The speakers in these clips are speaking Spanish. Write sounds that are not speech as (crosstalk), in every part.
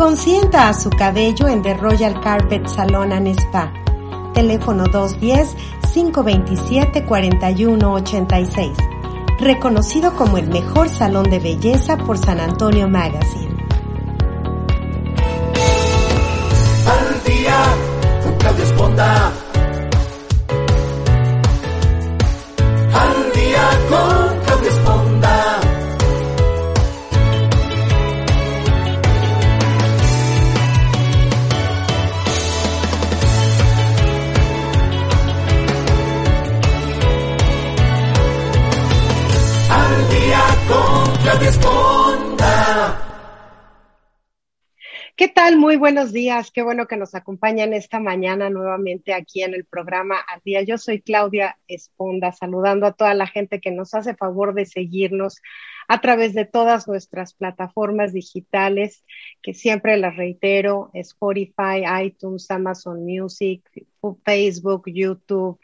Consienta a su cabello en The Royal Carpet Salon and Spa. Teléfono 210-527-4186. Reconocido como el mejor salón de belleza por San Antonio Magazine. Al día ¿Qué tal? Muy buenos días. Qué bueno que nos acompañan esta mañana nuevamente aquí en el programa Al Día. Yo soy Claudia Esponda, saludando a toda la gente que nos hace favor de seguirnos a través de todas nuestras plataformas digitales, que siempre las reitero, Spotify, iTunes, Amazon Music, Facebook, YouTube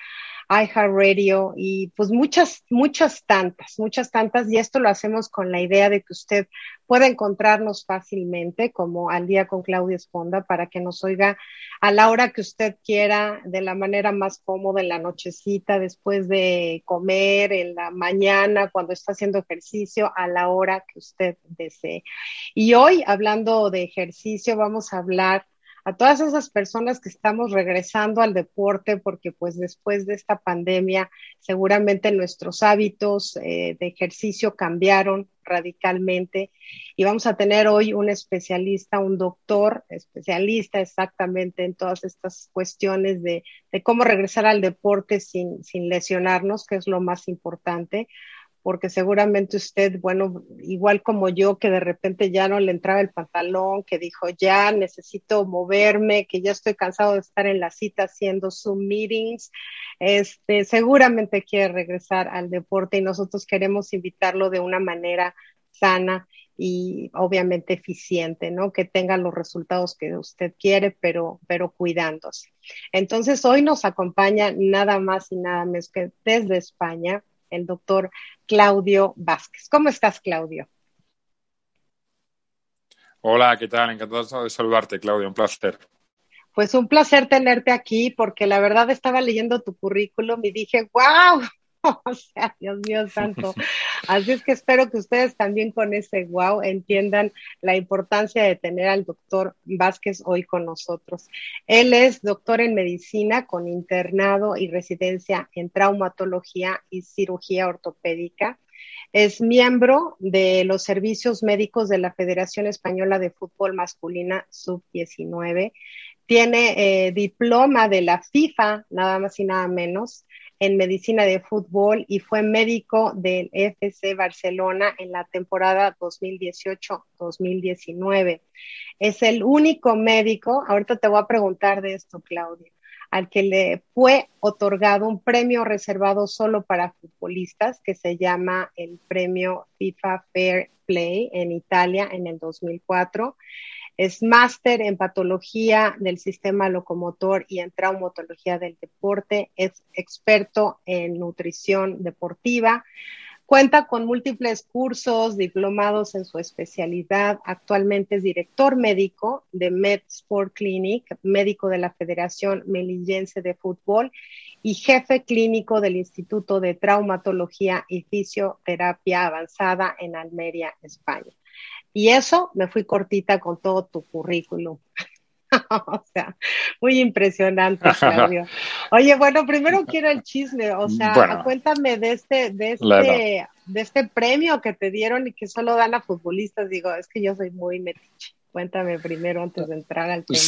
iHeartRadio y pues muchas, muchas tantas, muchas tantas. Y esto lo hacemos con la idea de que usted pueda encontrarnos fácilmente, como al día con Claudia Esponda, para que nos oiga a la hora que usted quiera, de la manera más cómoda, en la nochecita, después de comer, en la mañana, cuando está haciendo ejercicio, a la hora que usted desee. Y hoy, hablando de ejercicio, vamos a hablar a todas esas personas que estamos regresando al deporte, porque pues después de esta pandemia seguramente nuestros hábitos eh, de ejercicio cambiaron radicalmente. Y vamos a tener hoy un especialista, un doctor especialista exactamente en todas estas cuestiones de, de cómo regresar al deporte sin, sin lesionarnos, que es lo más importante porque seguramente usted, bueno, igual como yo, que de repente ya no le entraba el pantalón, que dijo, ya necesito moverme, que ya estoy cansado de estar en la cita haciendo Zoom meetings, este, seguramente quiere regresar al deporte y nosotros queremos invitarlo de una manera sana y obviamente eficiente, ¿no? Que tenga los resultados que usted quiere, pero, pero cuidándose. Entonces, hoy nos acompaña nada más y nada menos que desde España el doctor Claudio Vázquez. ¿Cómo estás, Claudio? Hola, ¿qué tal? Encantado de saludarte, Claudio, un placer. Pues un placer tenerte aquí porque la verdad estaba leyendo tu currículum y dije, wow, (laughs) o sea, Dios mío santo. (laughs) Así es que espero que ustedes también con ese wow entiendan la importancia de tener al doctor Vázquez hoy con nosotros. Él es doctor en medicina con internado y residencia en traumatología y cirugía ortopédica. Es miembro de los servicios médicos de la Federación Española de Fútbol Masculina Sub-19. Tiene eh, diploma de la FIFA, nada más y nada menos en medicina de fútbol y fue médico del FC Barcelona en la temporada 2018-2019. Es el único médico, ahorita te voy a preguntar de esto, Claudia, al que le fue otorgado un premio reservado solo para futbolistas que se llama el premio FIFA Fair Play en Italia en el 2004. Es máster en patología del sistema locomotor y en traumatología del deporte. Es experto en nutrición deportiva. Cuenta con múltiples cursos, diplomados en su especialidad. Actualmente es director médico de Med Sport Clinic, médico de la Federación Melillense de Fútbol y jefe clínico del Instituto de Traumatología y Fisioterapia Avanzada en Almería, España. Y eso me fui cortita con todo tu currículum. (laughs) o sea, muy impresionante, Claudio. (laughs) Oye, bueno, primero quiero el chisme, o sea, bueno, cuéntame de este, de este, de este premio que te dieron y que solo dan a futbolistas. Digo, es que yo soy muy metiche. Cuéntame primero antes de entrar al tema.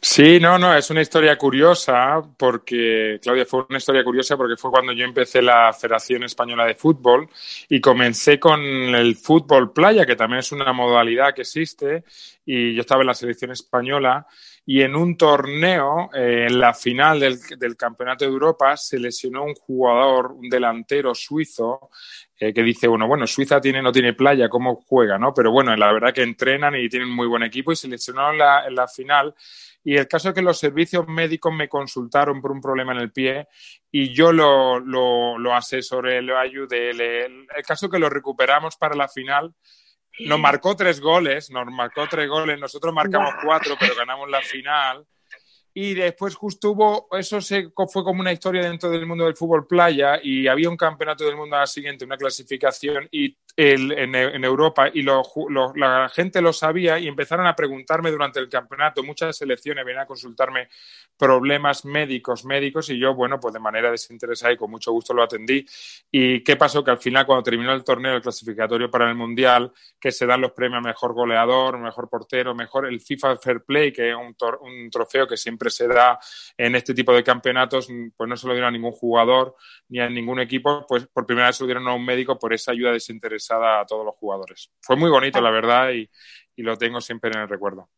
Sí, no, no, es una historia curiosa porque, Claudia, fue una historia curiosa porque fue cuando yo empecé la Federación Española de Fútbol y comencé con el fútbol playa, que también es una modalidad que existe, y yo estaba en la selección española y en un torneo, eh, en la final del, Campeonato de Europa, se lesionó un jugador, un delantero suizo, eh, que dice, bueno, bueno, Suiza tiene, no tiene playa, ¿cómo juega? ¿no? Pero bueno, la verdad que entrenan y tienen muy buen equipo y se lesionó la, la final. Y el caso es que los servicios médicos me consultaron por un problema en el pie y yo lo, lo, lo asesoré, lo ayudé. Le, el caso es que lo recuperamos para la final nos marcó tres goles, nos marcó tres goles, nosotros marcamos cuatro, pero ganamos la final. Y después justo hubo, eso se, fue como una historia dentro del mundo del fútbol playa y había un campeonato del mundo a la siguiente, una clasificación y el, en, en, Europa y lo, lo, la gente lo sabía y empezaron a preguntarme durante el campeonato, muchas selecciones venían a consultarme problemas médicos, médicos y yo, bueno, pues de manera desinteresada y con mucho gusto lo atendí. ¿Y qué pasó? Que al final cuando terminó el torneo, el clasificatorio para el Mundial, que se dan los premios mejor goleador, mejor portero, mejor el FIFA Fair Play, que es un, un trofeo que siempre se da en este tipo de campeonatos, pues no se lo dieron a ningún jugador ni a ningún equipo, pues por primera vez se lo dieron a un médico por esa ayuda desinteresada a todos los jugadores. Fue muy bonito, la verdad, y, y lo tengo siempre en el recuerdo.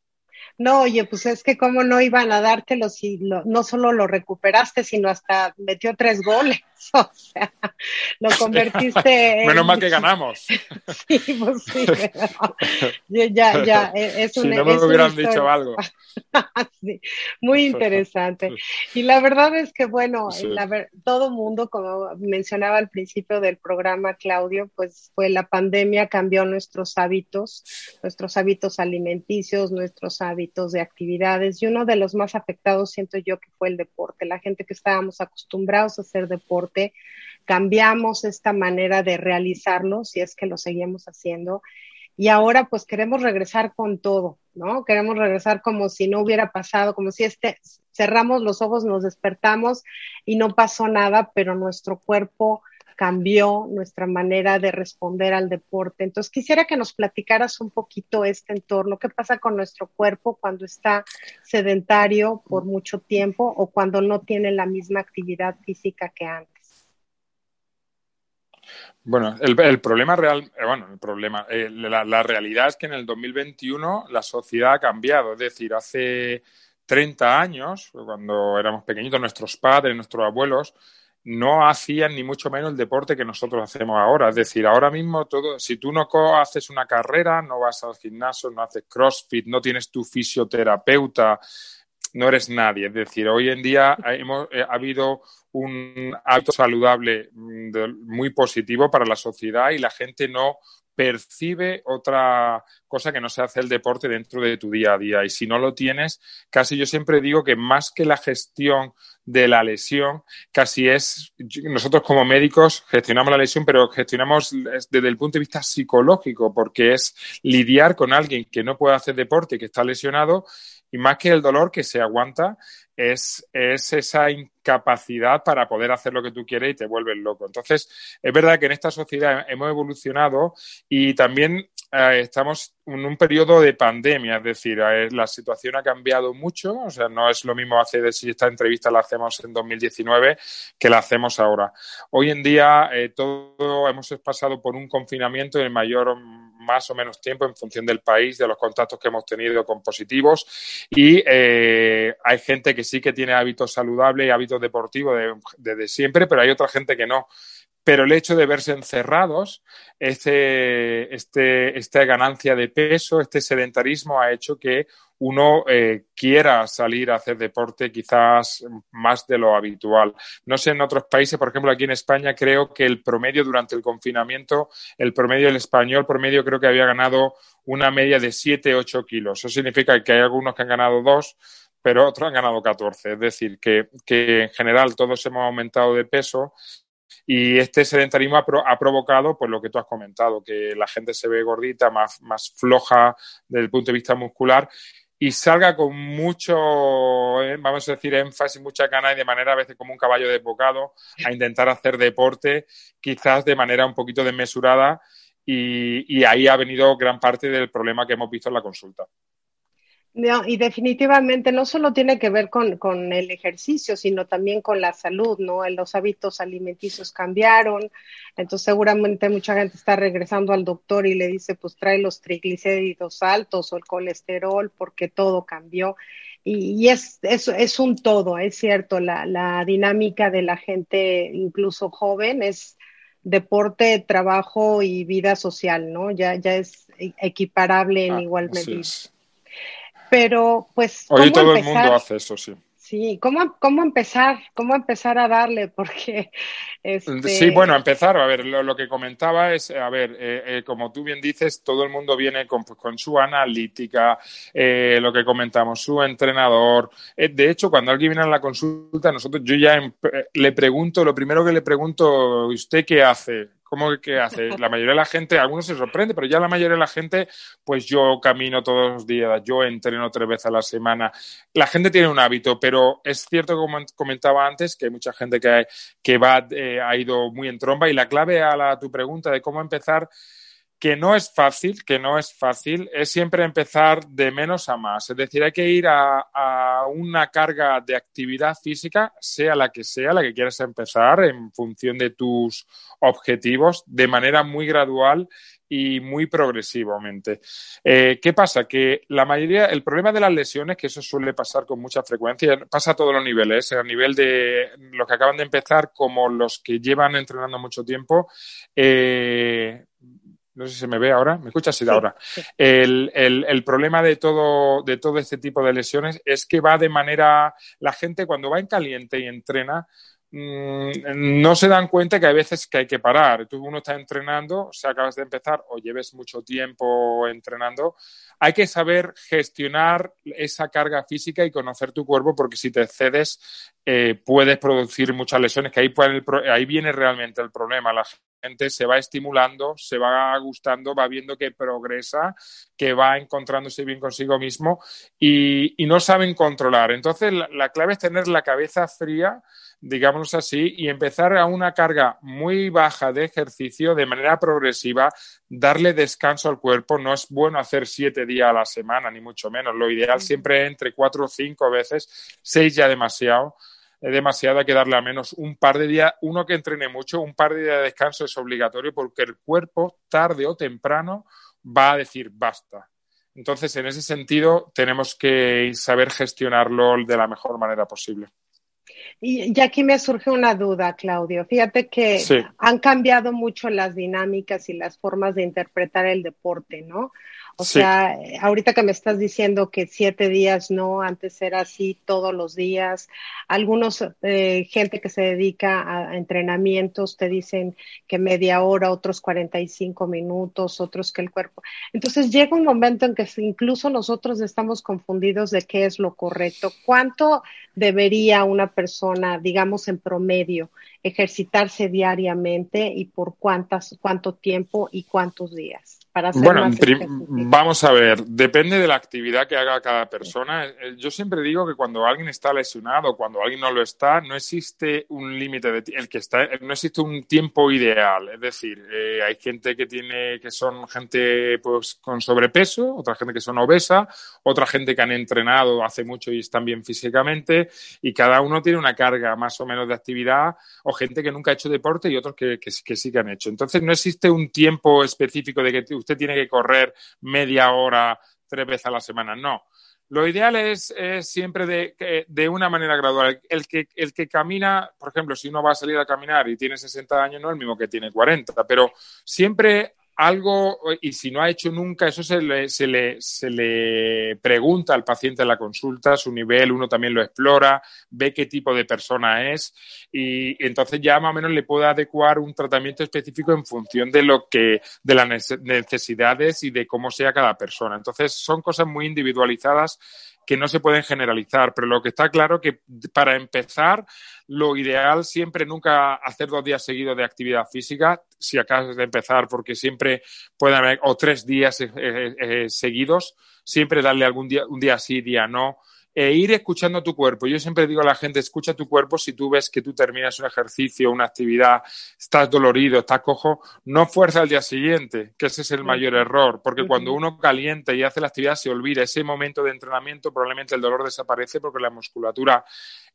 No, oye, pues es que cómo no iban a dártelo si lo, no solo lo recuperaste, sino hasta metió tres goles. (laughs) O sea, lo (laughs) convertiste. en... Menos mal que (laughs) ganamos. sí, pues sí, pero ya, ya, e, es un, si no me hubieran dicho algo. sí, muy interesante. Y la verdad es que, bueno, sí. la ver, todo mundo, como mencionaba al principio del programa, Claudio, pues fue la pandemia cambió nuestros hábitos, nuestros hábitos alimenticios, nuestros hábitos de actividades y uno de los más afectados siento yo que fue el deporte. La gente que estábamos acostumbrados a hacer deporte, cambiamos esta manera de realizarlo, si es que lo seguimos haciendo, y ahora pues queremos regresar con todo, ¿no? Queremos regresar como si no hubiera pasado, como si este, cerramos los ojos, nos despertamos y no pasó nada, pero nuestro cuerpo cambió nuestra manera de responder al deporte. Entonces, quisiera que nos platicaras un poquito este entorno, qué pasa con nuestro cuerpo cuando está sedentario por mucho tiempo o cuando no tiene la misma actividad física que antes. Bueno, el, problema real, eh, bueno, el problema, eh, la, la, realidad es que en el 2021 la sociedad ha cambiado. Es decir, hace 30 años, cuando éramos pequeñitos, nuestros padres, nuestros abuelos, no hacían ni mucho menos el deporte que nosotros hacemos ahora. Es decir, ahora mismo todo, si tú no haces una carrera, no vas al gimnasio, no haces CrossFit, no tienes tu fisioterapeuta, no eres nadie. Es decir, hoy en día hemos, eh, ha habido un hábito saludable muy positivo para la sociedad y la gente no percibe otra cosa que no se hace el deporte dentro de tu día a día. Y si no lo tienes, casi yo siempre digo que más que la gestión de la lesión, casi es, nosotros como médicos gestionamos la lesión, pero gestionamos desde el punto de vista psicológico, porque es lidiar con alguien que no puede hacer deporte, que está lesionado, y más que el dolor que se aguanta, es, es, esa incapacidad para poder hacer lo que tú quieres y te vuelves loco. Entonces, es verdad que en esta sociedad hemos evolucionado y también eh, estamos en un periodo de pandemia, es decir, eh, la situación ha cambiado mucho, o sea, no es lo mismo hacer si esta entrevista la hacemos en 2019 que la hacemos ahora. Hoy en día eh, todo hemos pasado por un confinamiento en mayor más o menos tiempo en función del país, de los contactos que hemos tenido con positivos. Y eh, hay gente que sí que tiene hábitos saludables y hábitos deportivos desde de, de siempre, pero hay otra gente que no pero el hecho de verse encerrados, este, este, esta ganancia de peso, este sedentarismo ha hecho que uno eh, quiera salir a hacer deporte quizás más de lo habitual. No sé en otros países, por ejemplo aquí en España creo que el promedio durante el confinamiento, el promedio del español promedio creo que había ganado una media de 7, 8 kilos. Eso significa que hay algunos que han ganado dos, pero otros han ganado 14. Es decir, que en general todos hemos aumentado de peso y este sedentarismo ha, pro, ha, provocado, pues lo que tú has comentado, que la gente se ve gordita, más, más floja desde el punto de vista muscular y salga con mucho, eh, vamos a decir, énfasis, mucha ganas y de manera a veces como un caballo desbocado a intentar hacer deporte, quizás de manera un poquito desmesurada y ahí ha venido gran parte del problema que hemos visto en la consulta. No, y definitivamente no solo tiene que ver con, con, el ejercicio, sino también con la salud, ¿no? Los hábitos alimenticios cambiaron, entonces seguramente mucha gente está regresando al doctor y le dice, pues trae los triglicéridos altos o el colesterol porque todo cambió. Y, es, es, es, un todo, es cierto, la, la dinámica de la gente, incluso joven, es deporte, trabajo y vida social, ¿no? Ya, ya es equiparable en ah, igual medida. Pero, pues. Hoy todo el mundo hace eso, sí. Sí, ¿cómo, cómo empezar? ¿Cómo empezar a darle? Porque. Este... Sí, bueno, empezar. A ver, lo, que comentaba es, a ver, eh, eh, como tú bien dices, todo el mundo viene con, pues, con su analítica, eh, lo que comentamos, su entrenador. de hecho, cuando alguien viene a la consulta, nosotros, yo ya le pregunto, lo primero que le pregunto, ¿usted qué hace? ¿Cómo que hace? La mayoría de la gente, algunos se sorprende, pero ya la mayoría de la gente, pues yo camino todos los días, yo entreno tres veces a la semana. La gente tiene un hábito, pero es cierto, como comentaba antes, que hay mucha gente que, que va, eh, ha ido muy en tromba y la clave a, la, a tu pregunta de cómo empezar que no es fácil, que no es fácil, es siempre empezar de menos a más. Es decir, hay que ir a, una carga de actividad física, sea la que sea, la que quieras empezar, en función de tus objetivos, de manera muy gradual y muy progresivamente. Eh, ¿Qué pasa? Que la mayoría, el problema de las lesiones, que eso suele pasar con mucha frecuencia, pasa a todos los niveles, a nivel de los que acaban de empezar como los que llevan entrenando mucho tiempo, eh, no sé si se me ve ahora, ¿me escuchas? Sí, ahora. El, el, el, problema de todo, de todo este tipo de lesiones es que va de manera, la gente cuando va en caliente y entrena, mm, no se dan cuenta que hay veces que hay que parar. Tú uno está entrenando, o acabas de empezar o lleves mucho tiempo entrenando, hay que saber gestionar esa carga física y conocer tu cuerpo porque si te excedes eh, puedes producir muchas lesiones, que ahí, ahí viene realmente el problema. La se va estimulando, se va gustando, va viendo que progresa, que va encontrándose bien consigo mismo y, no saben controlar. Entonces, la, clave es tener la cabeza fría, digámoslo así, y empezar a una carga muy baja de ejercicio de manera progresiva, darle descanso al cuerpo. No es bueno hacer siete días a la semana, ni mucho menos. Lo ideal siempre es entre cuatro o cinco veces, seis ya demasiado es demasiado, hay que darle al menos un par de días, uno que entrene mucho, un par de días de descanso es obligatorio porque el cuerpo, tarde o temprano, va a decir basta. Entonces, en ese sentido, tenemos que saber gestionarlo de la mejor manera posible. Y, aquí me surge una duda, Claudio. Fíjate que han cambiado mucho las dinámicas y las formas de interpretar el deporte, ¿no? O sea, ahorita que me estás diciendo que siete días no, antes era así todos los días. Algunos, eh, gente que se dedica a, entrenamientos, te dicen que media hora, otros 45 minutos, otros que el cuerpo. Entonces llega un momento en que incluso nosotros estamos confundidos de qué es lo correcto. ¿Cuánto debería una persona, digamos en promedio, ejercitarse diariamente y por cuántas, cuánto tiempo y cuántos días? Bueno, vamos a ver, depende de la actividad que haga cada persona. Eh, yo siempre digo que cuando alguien está lesionado, cuando alguien no lo está, no existe un límite de el que está, no existe un tiempo ideal. Es decir, eh, hay gente que tiene, que son gente pues con sobrepeso, otra gente que son obesa, otra gente que han entrenado hace mucho y están bien físicamente, y cada uno tiene una carga más o menos de actividad, o gente que nunca ha hecho deporte y otros que, que, que sí que han hecho. Entonces no existe un tiempo específico de que usted tiene que correr media hora tres veces a la semana. No. Lo ideal es, siempre de, de, una manera gradual. El que, el que camina, por ejemplo, si uno va a salir a caminar y tiene 60 años, no es el mismo que tiene 40, pero siempre algo, y si no ha hecho nunca, eso se le, se le, se le pregunta al paciente en la consulta, su nivel, uno también lo explora, ve qué tipo de persona es y, entonces ya más o menos le puede adecuar un tratamiento específico en función de lo que, de las necesidades y de cómo sea cada persona. Entonces son cosas muy individualizadas que no se pueden generalizar, pero lo que está claro que para empezar, lo ideal siempre nunca hacer dos días seguidos de actividad física, si acabas de empezar, porque siempre puede haber, o tres días eh, eh, eh, seguidos, siempre darle algún día, un día sí, día no, e ir escuchando tu cuerpo. Yo siempre digo a la gente, escucha tu cuerpo si tú ves que tú terminas un ejercicio, una actividad, estás dolorido, estás cojo, no fuerza al día siguiente, que ese es el mayor error, porque cuando uno calienta y hace la actividad se olvida. Ese momento de entrenamiento, probablemente el dolor desaparece porque la musculatura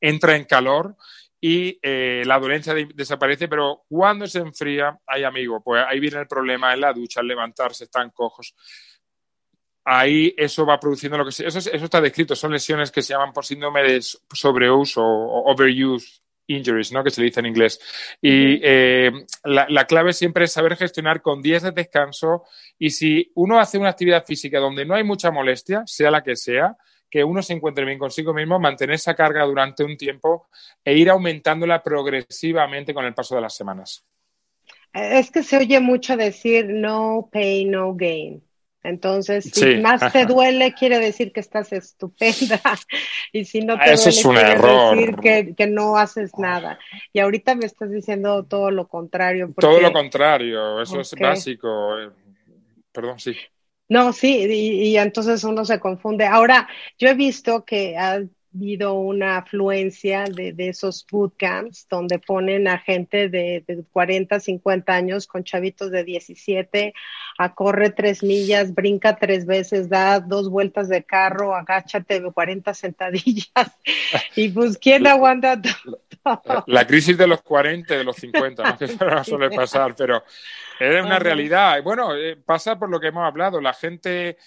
entra en calor y eh, la dolencia desaparece, pero cuando se enfría, hay amigo, pues ahí viene el problema en la ducha, al levantarse, están cojos ahí eso va produciendo lo que se, eso, eso está descrito, son lesiones que se llaman por síndrome de sobreuso o overuse injuries, ¿no? que se le dice en inglés. Y eh, la, clave siempre es saber gestionar con días de descanso y si uno hace una actividad física donde no hay mucha molestia, sea la que sea, que uno se encuentre bien consigo mismo, mantener esa carga durante un tiempo e ir aumentándola progresivamente con el paso de las semanas. Es que se oye mucho decir no pain, no gain. Entonces, si más te duele, quiere decir que estás estupenda. (laughs) y si no te duele, quiere decir que, no haces nada. Y ahorita me estás diciendo todo lo contrario. Todo lo contrario, eso es básico. Perdón, sí. No, sí, y, y, entonces uno se confunde. Ahora, yo he visto que habido una afluencia de, de, esos bootcamps donde ponen a gente de, de, 40, 50 años con chavitos de 17 a corre tres millas, brinca tres veces, da dos vueltas de carro, agáchate 40 sentadillas. (laughs) y pues, ¿quién aguanta todo? La crisis de los 40 de los 50, ¿no? (laughs) que no suele pasar, pero es una realidad. Bueno, eh, pasa por lo que hemos hablado. La gente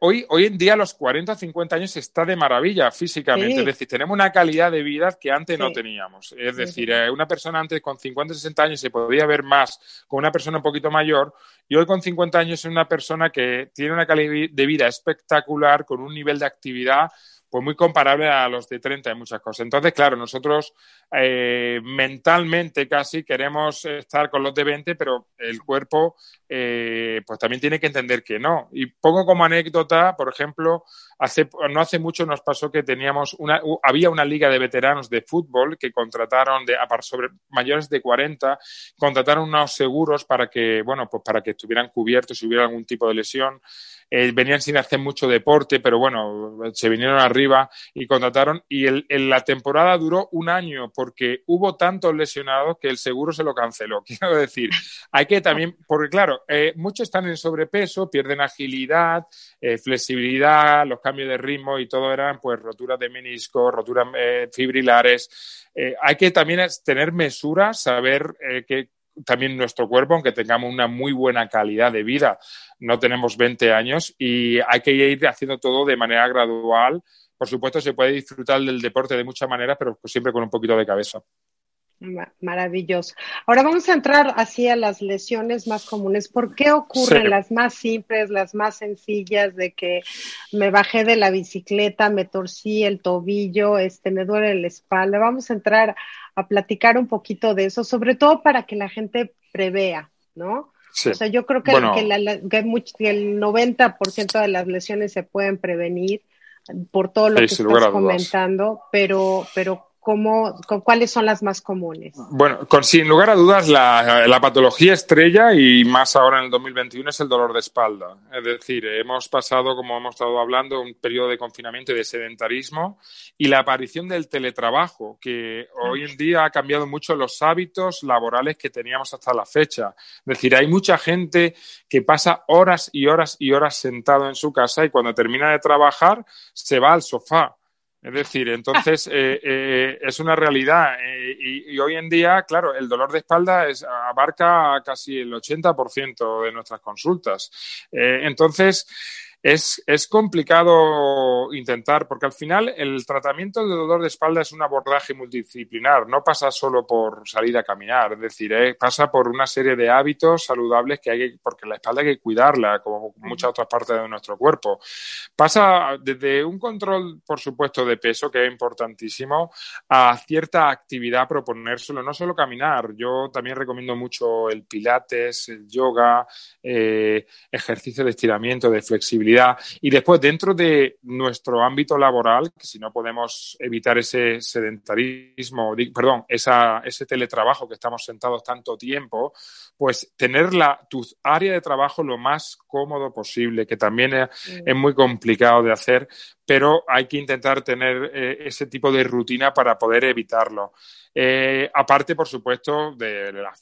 hoy, hoy en día a los 40 o 50 años está de maravilla físicamente. Es decir, tenemos una calidad de vida que antes no teníamos. Es decir, eh, una persona antes con 50 o 60 años se podía ver más con una persona un poquito mayor y hoy con 50 años es una persona que tiene una calidad de vida espectacular, con un nivel de actividad pues muy comparable a los de 30 en muchas cosas. Entonces, claro, nosotros eh, mentalmente casi queremos estar con los de 20, pero el cuerpo eh, pues también tiene que entender que no. Y pongo como anécdota, por ejemplo, hace, no hace mucho nos pasó que teníamos una, había una liga de veteranos de fútbol que contrataron de, sobre mayores de 40, contrataron unos seguros para que, bueno, pues para que estuvieran cubiertos si hubiera algún tipo de lesión. Eh, venían sin hacer mucho deporte, pero bueno, se vinieron arriba y contrataron. Y el, la temporada duró un año porque hubo tantos lesionados que el seguro se lo canceló. (laughs) Quiero decir, hay que también, porque claro, eh, muchos están en sobrepeso, pierden agilidad, eh, flexibilidad, los cambios de ritmo y todo eran pues roturas de menisco, roturas fibrilares. hay que también tener mesura, saber que también nuestro cuerpo, aunque tengamos una muy buena calidad de vida, no tenemos 20 años y hay que ir haciendo todo de manera gradual. Por supuesto, se puede disfrutar del deporte de muchas maneras, pero siempre con un poquito de cabeza. Maravilloso. Ahora vamos a entrar hacia las lesiones más comunes. ¿Por qué ocurren las más simples, las más sencillas de que me bajé de la bicicleta, me torcí el tobillo, este, me duele la espalda? Vamos a entrar a platicar un poquito de eso, sobre todo para que la gente prevea, ¿no? O sea, yo creo que, que, el 90% de las lesiones se pueden prevenir por todo lo que estás comentando, pero, pero ¿Cómo, ¿Cuáles son las más comunes? Bueno, con, sin lugar a dudas, la, la, patología estrella y más ahora en el 2021 es el dolor de espalda. Es decir, hemos pasado, como hemos estado hablando, un periodo de confinamiento y de sedentarismo y la aparición del teletrabajo, que hoy en día ha cambiado mucho los hábitos laborales que teníamos hasta la fecha. Es decir, hay mucha gente que pasa horas y horas y horas sentado en su casa y cuando termina de trabajar se va al sofá es decir, entonces eh, eh, es una realidad eh, y, hoy en día, claro, el dolor de espalda es, abarca casi el 80% de nuestras consultas. entonces, es, es, complicado intentar, porque al final el tratamiento de dolor de espalda es un abordaje multidisciplinar, no pasa solo por salir a caminar, es decir, eh, pasa por una serie de hábitos saludables que hay que, porque la espalda hay que cuidarla, como muchas otras partes de nuestro cuerpo. Pasa desde un control, por supuesto, de peso, que es importantísimo, a cierta actividad proponérselo, no solo caminar, yo también recomiendo mucho el pilates, el yoga, eh, ejercicio de estiramiento, de flexibilidad y después, dentro de nuestro ámbito laboral, que si no podemos evitar ese sedentarismo, perdón, ese teletrabajo que estamos sentados tanto tiempo, pues tener la, tu área de trabajo lo más cómodo posible, que también es, muy complicado de hacer, pero hay que intentar tener eh, ese tipo de rutina para poder evitarlo. Eh, aparte, por supuesto, de la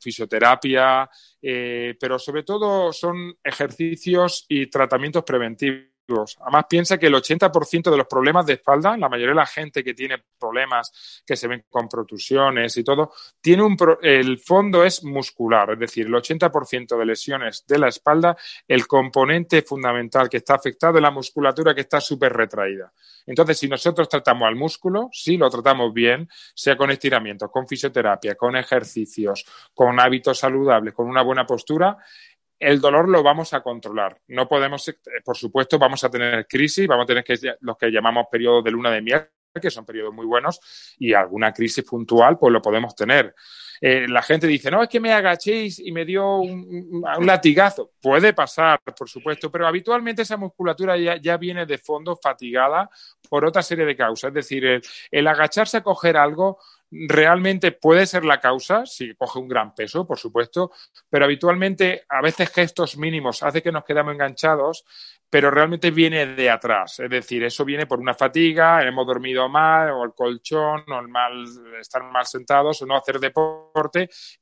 fisioterapia, pero sobre todo son ejercicios y tratamientos preventivos Además, piensa que el 80% de los problemas de espalda, la mayoría de la gente que tiene problemas que se ven con protusiones y todo, tiene un el fondo es muscular, es decir, el 80% de lesiones de la espalda, el componente fundamental que está afectado es la musculatura que está súper retraída. Entonces, si nosotros tratamos al músculo, si lo tratamos bien, sea con estiramientos, con fisioterapia, con ejercicios, con hábitos saludables, con una buena postura, el dolor lo vamos a controlar. No podemos, eh, por supuesto, vamos a tener crisis, vamos a tener que, los que llamamos periodos de luna de miel, que son periodos muy buenos, y alguna crisis puntual, pues lo podemos tener. Eh, la gente dice, no, es que me agachéis y me dio un, latigazo. Puede pasar, por supuesto, pero habitualmente esa musculatura ya, viene de fondo fatigada por otra serie de causas. Es decir, el agacharse a coger algo realmente puede ser la causa, si coge un gran peso, por supuesto, pero habitualmente a veces gestos mínimos hace que nos quedamos enganchados, pero realmente viene de atrás. Es decir, eso viene por una fatiga, hemos dormido mal, o el colchón, o el mal, estar mal sentados, o no hacer deporte,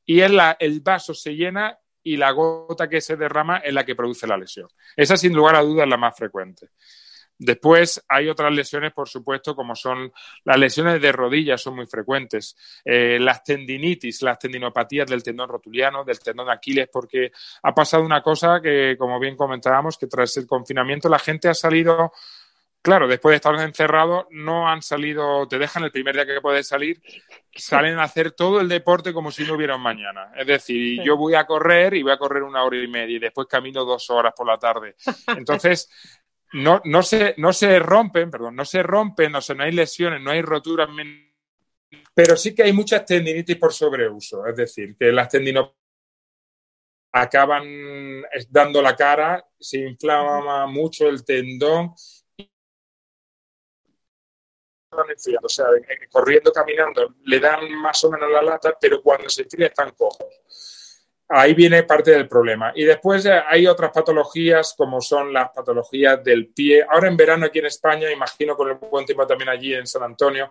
y el vaso se llena y la gota que se derrama es la que produce la lesión. Esa, sin lugar a dudas, es la más frecuente. Después hay otras lesiones, por supuesto, como son las lesiones de rodillas, son muy frecuentes. Eh, las tendinitis, las tendinopatías del tendón rotuliano, del tendón de Aquiles, porque ha pasado una cosa que, como bien comentábamos, que tras el confinamiento la gente ha salido claro, después de estar encerrados, no han salido, te dejan el primer día que puedes salir, salen a hacer todo el deporte como si no hubiera un mañana. Es decir, yo voy a correr y voy a correr una hora y media y después camino dos horas por la tarde. (laughs) Entonces, no, no, se, no se rompen, perdón, no se rompen, o sea, no hay lesiones, no hay roturas, pero sí que hay muchas tendinitis por sobreuso, es decir, que las tendinopatías acaban dando la cara, se inflama mucho el tendón o sea, corriendo, caminando, le dan más o menos la lata, pero cuando se tira están cojos ahí viene parte del problema. Y después eh, hay otras patologías como son las patologías del pie. Ahora en verano aquí en España, imagino con el buen tiempo también allí en San Antonio,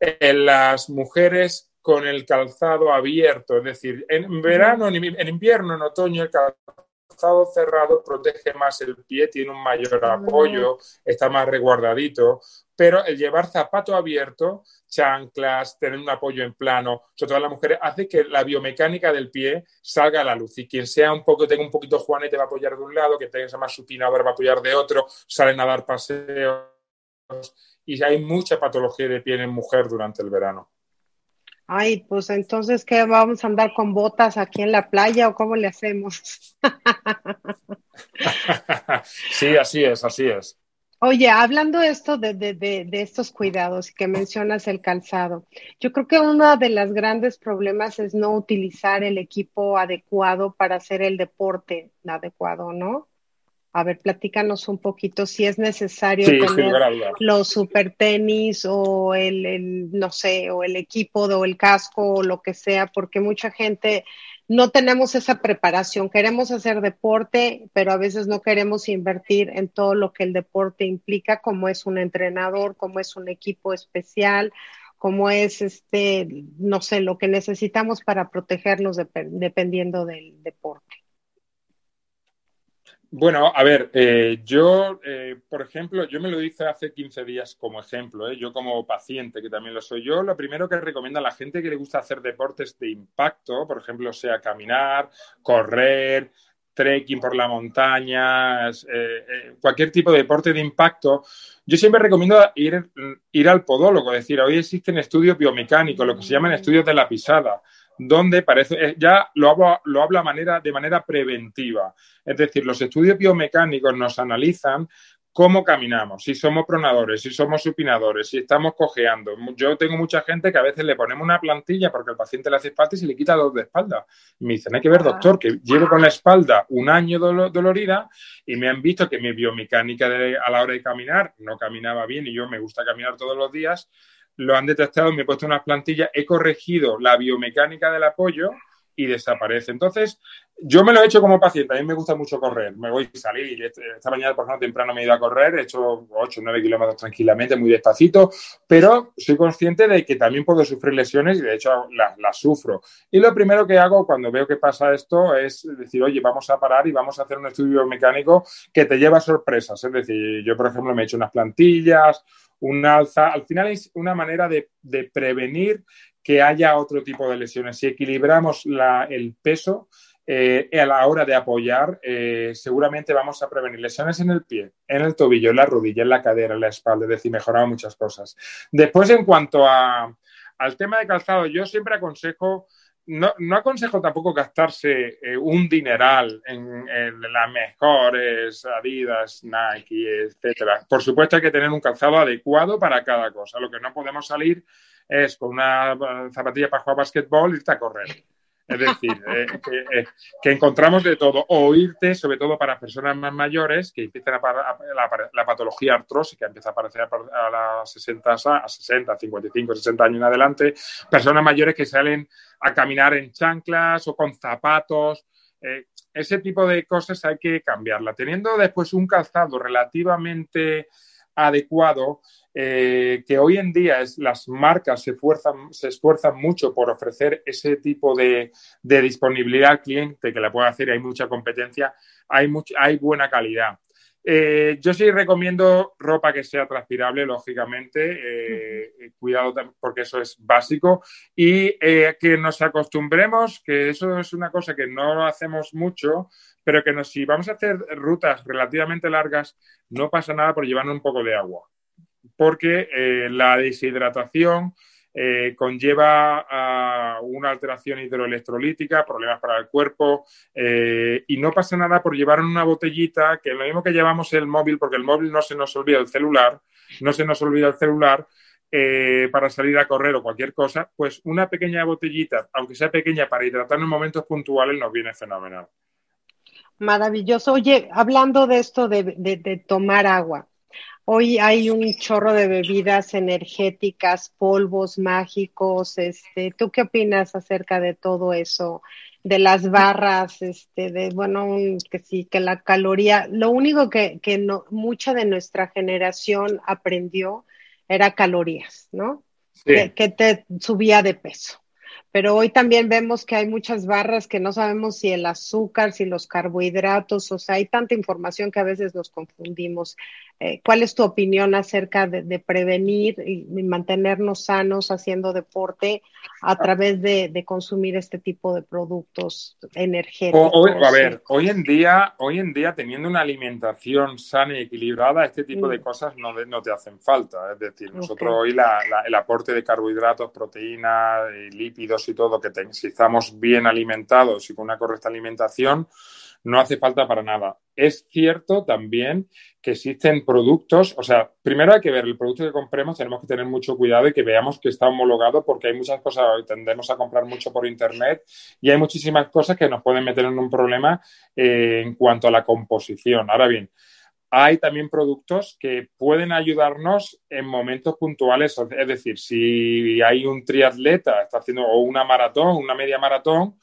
en las mujeres con el calzado abierto, es decir, en verano, en invierno, en otoño, el calzado cerrado protege más el pie, tiene un mayor apoyo, está más reguardadito, pero el llevar zapato abierto chanclas, tener un apoyo en plano, sobre todo las mujeres, hace que la biomecánica del pie salga a la luz. Y quien sea un poco, tenga un poquito te va a apoyar de un lado, que tenga más supinador va a apoyar de otro, salen a dar paseos. Y hay mucha patología de pie en mujer durante el verano. Ay, pues entonces, ¿qué? ¿Vamos a andar con botas aquí en la playa o cómo le hacemos? (laughs) sí, así es, así es. Oye, hablando esto de, de, de, estos cuidados que mencionas el calzado, yo creo que uno de los grandes problemas es no utilizar el equipo adecuado para hacer el deporte adecuado, ¿no? A ver, platícanos un poquito si es necesario tener los super tenis o el, el, no sé, o el equipo o el casco o lo que sea, porque mucha gente no tenemos esa preparación. Queremos hacer deporte, pero a veces no queremos invertir en todo lo que el deporte implica, como es un entrenador, como es un equipo especial, como es este, no sé, lo que necesitamos para protegernos dependiendo del deporte. Bueno, a ver, eh, yo, eh, por ejemplo, yo me lo hice hace 15 días como ejemplo, eh, yo como paciente, que también lo soy yo, lo primero que recomiendo a la gente que le gusta hacer deportes de impacto, por ejemplo, sea caminar, correr, trekking por la montaña, cualquier tipo de deporte de impacto, yo siempre recomiendo ir, ir al podólogo, es decir, hoy existen estudios biomecánicos, lo que se llaman estudios de la pisada donde parece, eh, ya lo, lo habla manera, de manera preventiva. Es decir, los estudios biomecánicos nos analizan cómo caminamos, si somos pronadores, si somos supinadores, si estamos cojeando. Yo tengo mucha gente que a veces le ponemos una plantilla porque el paciente le hace falta y se le quita dos de espalda. Me dicen, hay que ver, doctor, que llevo con la espalda un año dolorida y me han visto que mi biomecánica a la hora de caminar no caminaba bien y yo me gusta caminar todos los días lo han detectado, me he puesto unas plantillas, he corregido la biomecánica del apoyo y desaparece. Entonces, yo me lo he hecho como paciente, a mí me gusta mucho correr, me voy a salir, esta mañana por ejemplo temprano me he ido a correr, he hecho 8 o 9 kilómetros tranquilamente, muy despacito, pero soy consciente de que también puedo sufrir lesiones y de hecho las sufro. Y lo primero que hago cuando veo que pasa esto es decir, oye, vamos a parar y vamos a hacer un estudio mecánico que te lleva sorpresas. Es decir, yo por ejemplo me he hecho unas plantillas, alza, al final es una manera de, de prevenir que haya otro tipo de lesiones. Si equilibramos la, el peso, eh, a la hora de apoyar, eh, seguramente vamos a prevenir lesiones en el pie, en el tobillo, en la rodilla, en la cadera, en la espalda, es decir, mejoramos muchas cosas. Después, en cuanto a, al tema de calzado, yo siempre aconsejo, no, no aconsejo tampoco gastarse eh, un dineral en, las mejores Adidas, Nike, etcétera. Por supuesto, hay que tener un calzado adecuado para cada cosa. Lo que no podemos salir es con una zapatilla para jugar básquetbol y irte a correr es decir, eh, eh, que, encontramos de todo. O irte, sobre todo para personas más mayores, que empiezan a, la, la, patología artrósica, empieza a aparecer a, las 60, a 60, 55, 60 años en adelante. Personas mayores que salen a caminar en chanclas o con zapatos. Eh, ese tipo de cosas hay que cambiarla. Teniendo después un calzado relativamente adecuado, eh, que hoy en día es, las marcas se, esfuerzan mucho por ofrecer ese tipo de, disponibilidad al cliente que la puede hacer hay mucha competencia, hay, hay buena calidad. Eh, yo sí recomiendo ropa que sea transpirable, lógicamente, eh, cuidado porque eso es básico. Y que nos acostumbremos, que eso es una cosa que no hacemos mucho, pero que si vamos a hacer rutas relativamente largas, no pasa nada por llevar un poco de agua. Porque eh, la deshidratación eh, conlleva a una alteración hidroelectrolítica, problemas para el cuerpo, eh, y no pasa nada por llevar una botellita, que lo mismo que llevamos el móvil, porque el móvil no se nos olvida el celular, no se nos olvida el celular, para salir a correr o cualquier cosa, pues una pequeña botellita, aunque sea pequeña, para hidratar en momentos puntuales nos viene fenomenal. Maravilloso. Oye, hablando de esto de tomar agua, Hoy hay un chorro de bebidas energéticas, polvos mágicos. Este, ¿Tú qué opinas acerca de todo eso? De las barras, este, de, bueno, que sí, que la caloría, lo único que, que no, mucha de nuestra generación aprendió era calorías, ¿no? que te subía de peso pero hoy también vemos que hay muchas barras que no sabemos si el azúcar, si los carbohidratos, o sea, hay tanta información que a veces nos confundimos. Eh, ¿Cuál es tu opinión acerca de, prevenir y, mantenernos sanos haciendo deporte a través de, consumir este tipo de productos energéticos? a ver, hoy en día, hoy en día teniendo una alimentación sana y equilibrada, este tipo de mm. cosas no, no, te hacen falta. Es decir, nosotros hoy el aporte de carbohidratos, proteínas, lípidos y todo, que si estamos bien alimentados y con una correcta alimentación, no hace falta para nada. Es cierto también que existen productos, o sea, primero hay que ver el producto que compremos, tenemos que tener mucho cuidado y que veamos que está homologado porque hay muchas cosas, tendemos a comprar mucho por internet y hay muchísimas cosas que nos pueden meter en un problema eh, en cuanto a la composición. Ahora bien, hay también productos que pueden ayudarnos en momentos puntuales. Es decir, si hay un triatleta, está haciendo o una maratón, una media maratón,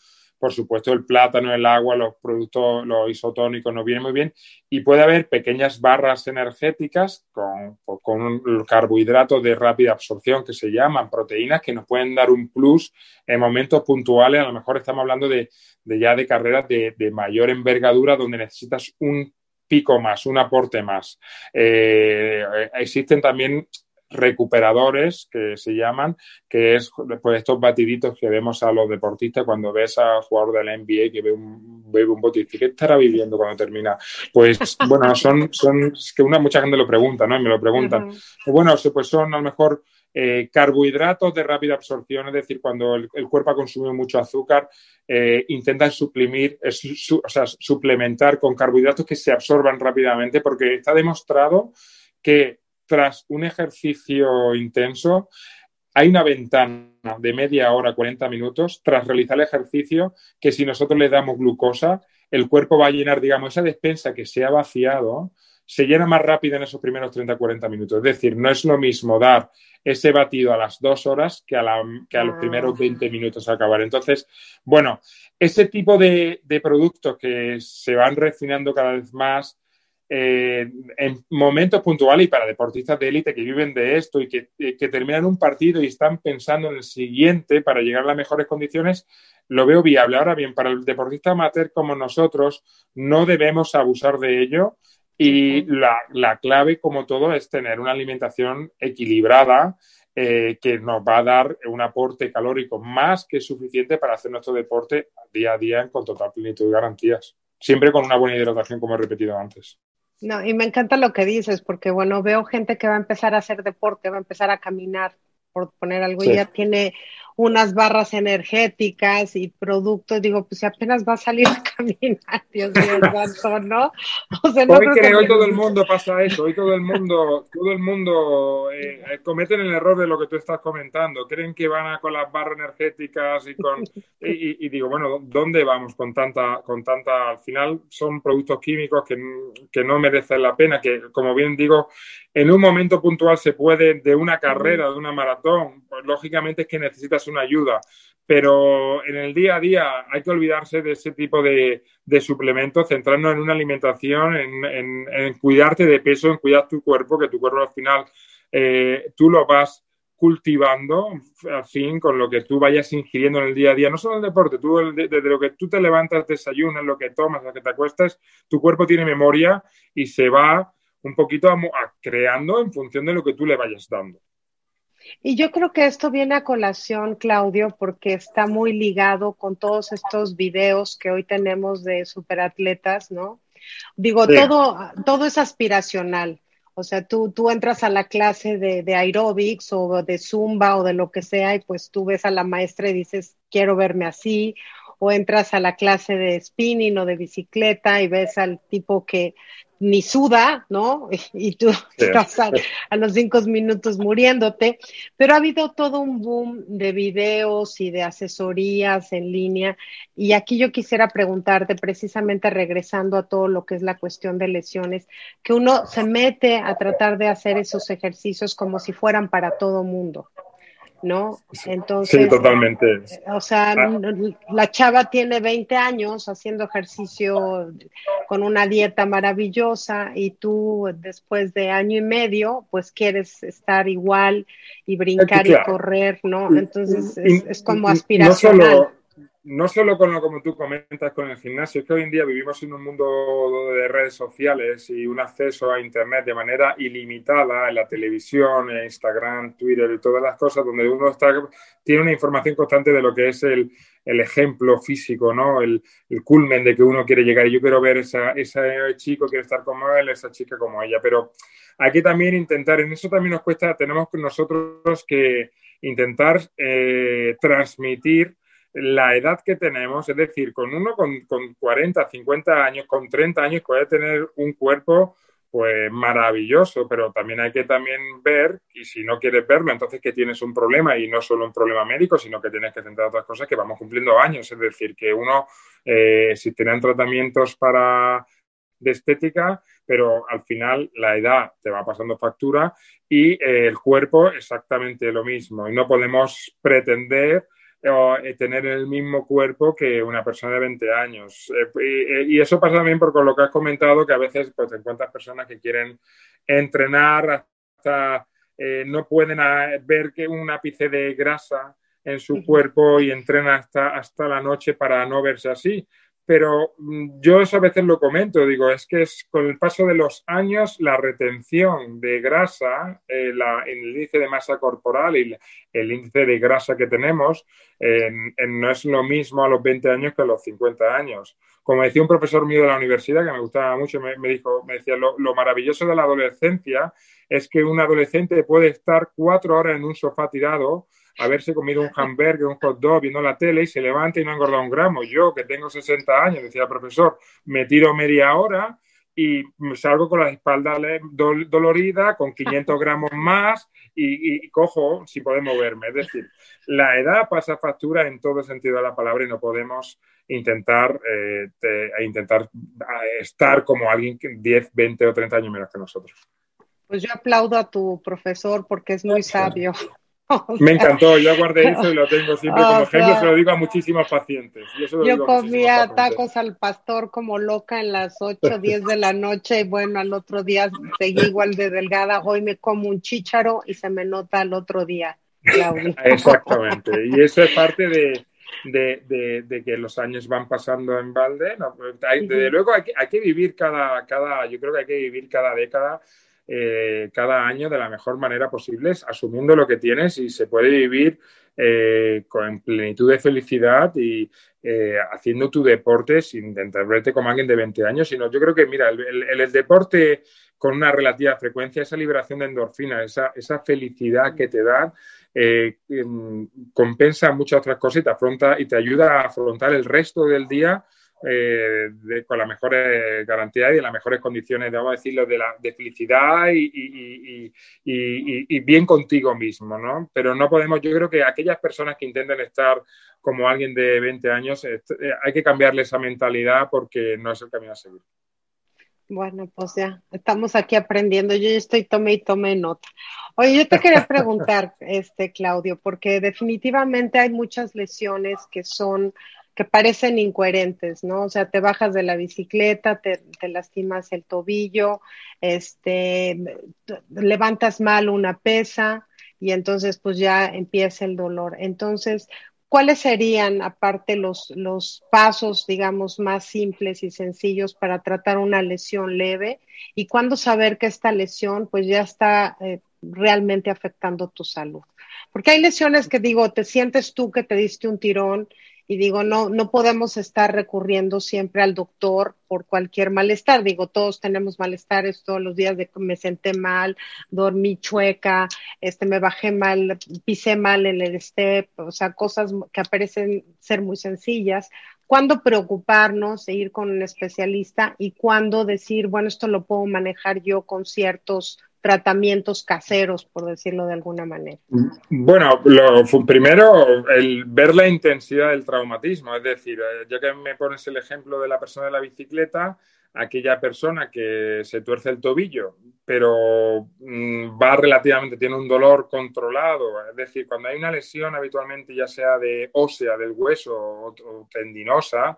por supuesto el plátano, el agua, los productos, los isotónicos nos vienen muy bien. Y puede haber pequeñas barras energéticas con, con carbohidratos de rápida absorción que se llaman proteínas que nos pueden dar un plus en momentos puntuales. A lo mejor estamos hablando de, ya de carreras de, mayor envergadura donde necesitas un pico más, un aporte más. Eh, existen también recuperadores que se llaman, que es pues estos batiditos que vemos a los deportistas cuando ves a jugador de la NBA que ve un, bebe un dice, ¿qué estará viviendo cuando termina? Pues (laughs) bueno, son, son es que una mucha gente lo pregunta, ¿no? Y me lo preguntan. Bueno, pues son a lo mejor eh, carbohidratos de rápida absorción, es decir, cuando el, cuerpo ha consumido mucho azúcar, eh, intentan suprimir, o sea, suplementar con carbohidratos que se absorban rápidamente, porque está demostrado que tras un ejercicio intenso, hay una ventana de media hora, 40 minutos, tras realizar el ejercicio, que si nosotros le damos glucosa, el cuerpo va a llenar, digamos, esa despensa que se ha vaciado, se llena más rápido en esos primeros 30-40 minutos. Es decir, no es lo mismo dar ese batido a las dos horas que a, los primeros 20 ah. minutos a acabar. Entonces, bueno, ese tipo de, productos que se van refinando cada vez más eh, en momentos puntuales y para deportistas de élite que viven de esto y que, que, terminan un partido y están pensando en el siguiente para llegar a las mejores condiciones, lo veo viable. Ahora bien, para el deportista amateur como nosotros, no debemos abusar de ello y la, clave, como todo, es tener una alimentación equilibrada eh, que nos va a dar un aporte calórico más que suficiente para hacer nuestro deporte día a día con total plenitud y garantías. Siempre con una buena hidratación, como he repetido antes. No, y me encanta lo que dices, porque bueno, veo gente que va a empezar a hacer deporte, va a empezar a caminar, por poner algo, y ya tiene unas barras energéticas y productos, digo, pues si apenas va a salir a caminar, (laughs) Dios mío, ¿no? O sea, no hoy, hoy todo el mundo pasa eso, hoy todo el mundo, todo el mundo eh, eh, cometen el error de lo que tú estás comentando, creen que van a con las barras energéticas y con, y, digo, bueno, ¿dónde vamos con tanta, con tanta, al final son productos químicos que, que no merecen la pena, que como bien digo, en un momento puntual se puede, de una carrera, de una maratón, pues lógicamente es que necesitas una ayuda, pero en el día a día hay que olvidarse de ese tipo de, suplementos, centrarnos en una alimentación, en, cuidarte de peso, en cuidar tu cuerpo, que tu cuerpo al final eh, tú lo vas cultivando, al fin, con lo que tú vayas ingiriendo en el día a día, no solo el deporte, tú desde lo que tú te levantas, desayunas, lo que tomas, lo que te acuestas, tu cuerpo tiene memoria y se va un poquito creando en función de lo que tú le vayas dando. Y yo creo que esto viene a colación, Claudio, porque está muy ligado con todos estos videos que hoy tenemos de superatletas, ¿no? Digo, todo, todo es aspiracional. O sea, tú, tú entras a la clase de, de aerobics o de zumba o de lo que sea y pues tú ves a la maestra y dices, quiero verme así. O entras a la clase de spinning o de bicicleta y ves al tipo que ni suda, ¿no? (laughs) Y tú estás a, los cinco minutos muriéndote, pero ha habido todo un boom de videos y de asesorías en línea. Y aquí yo quisiera preguntarte, precisamente regresando a todo lo que es la cuestión de lesiones, que uno se mete a tratar de hacer esos ejercicios como si fueran para todo mundo. ¿No? Entonces, sí, totalmente. O sea, ah. la chava tiene 20 años haciendo ejercicio con una dieta maravillosa y tú después de año y medio, pues quieres estar igual y brincar y correr, ¿no? Entonces es, como aspiracional no solo con lo como tú comentas con el gimnasio, es que hoy en día vivimos en un mundo de redes sociales y un acceso a Internet de manera ilimitada en la televisión, en Instagram, Twitter y todas las cosas donde uno está, tiene una información constante de lo que es el, ejemplo físico, ¿no? El, culmen de que uno quiere llegar. Y yo quiero ver esa, ese chico quiere estar como él, esa chica como ella. Pero hay que también intentar, en eso también nos cuesta, tenemos nosotros que intentar eh, transmitir la edad que tenemos, es decir, con uno con, con 40, 50 años, con 30 años puede tener un cuerpo pues maravilloso, pero también hay que también ver, y si no quieres verlo, entonces que tienes un problema y no solo un problema médico, sino que tienes que centrar otras cosas que vamos cumpliendo años, es decir, que uno, eh, si tienen tratamientos para de estética, pero al final la edad te va pasando factura y eh, el cuerpo exactamente lo mismo, y no podemos pretender o eh, tener el mismo cuerpo que una persona de 20 años. Eh, y, eso pasa también por lo que has comentado, que a veces pues, te encuentras personas que quieren entrenar hasta eh, no pueden ver que un ápice de grasa en su cuerpo y entrenan hasta, hasta la noche para no verse así pero mm, yo eso a veces lo comento, digo, es que es con el paso de los años la retención de grasa, eh, el índice de masa corporal y el índice de grasa que tenemos no es lo mismo a los 20 años que a los 50 años. Como decía un profesor mío de la universidad que me gustaba mucho, me, dijo, me decía, lo maravilloso de la adolescencia es que un adolescente puede estar cuatro horas en un sofá tirado haberse comido un hamburger, un hot dog, viendo la tele y se levanta y no ha engordado un gramo. Yo, que tengo 60 años, decía el profesor, me tiro media hora y salgo con la espalda dolorida, con 500 gramos más y, cojo sin poder moverme. Es decir, la edad pasa factura en todo sentido de la palabra y no podemos intentar, eh, intentar estar como alguien que 10, 20 o 30 años menos que nosotros. Pues yo aplaudo a tu profesor porque es muy sabio. (laughs) Me encantó, yo guardé eso y lo tengo siempre (laughs) como ejemplo, se lo digo a muchísimos pacientes. Yo, comía tacos al pastor como loca en las 8, 10 (laughs) de la noche y bueno, al otro día seguí igual de delgada, hoy me como un chícharo y se me nota al otro día, Exactamente, y eso es parte de, de, que los años van pasando en balde. desde luego hay que, hay que vivir cada, cada, yo creo que hay que vivir cada década eh, cada año de la mejor manera posible, asumiendo lo que tienes y se puede vivir eh, con plenitud de felicidad y eh, haciendo tu deporte sin intentar verte como alguien de 20 años, sino yo creo que, mira, el, deporte con una relativa frecuencia, esa liberación de endorfina, esa, esa felicidad que te da, em, compensa muchas otras cosas y te afronta y te ayuda a afrontar el resto del día eh, con las mejores garantías y en las mejores condiciones, vamos a decirlo, de, la, de felicidad y, y, bien contigo mismo, ¿no? Pero no podemos, yo creo que aquellas personas que intenten estar como alguien de 20 años, eh, hay que cambiarle esa mentalidad porque no es el camino a seguir. Bueno, pues ya, estamos aquí aprendiendo. Yo ya estoy tome y tome nota. Oye, yo te quería preguntar, (laughs) este, Claudio, porque definitivamente hay muchas lesiones que son que parecen incoherentes, ¿no? O sea, te bajas de la bicicleta, te, lastimas el tobillo, este, levantas mal una pesa y entonces pues ya empieza el dolor. Entonces, ¿cuáles serían aparte los, los pasos, digamos, más simples y sencillos para tratar una lesión leve? ¿Y cuándo saber que esta lesión pues ya está eh, realmente afectando tu salud? Porque hay lesiones que digo, te sientes tú que te diste un tirón y digo, no, no podemos estar recurriendo siempre al doctor por cualquier malestar. Digo, todos tenemos malestares todos los días de me senté mal, dormí chueca, este, me bajé mal, pisé mal en el step, o sea, cosas que parecen ser muy sencillas. ¿Cuándo preocuparnos e ir con un especialista y cuándo decir, bueno, esto lo puedo manejar yo con ciertos tratamientos caseros, por decirlo de alguna manera? Bueno, lo primero, el ver la intensidad del traumatismo, es decir, eh, ya que me pones el ejemplo de la persona de la bicicleta, aquella persona que se tuerce el tobillo, pero mm, va relativamente, tiene un dolor controlado, es decir, cuando hay una lesión habitualmente ya sea de ósea, del hueso o tendinosa,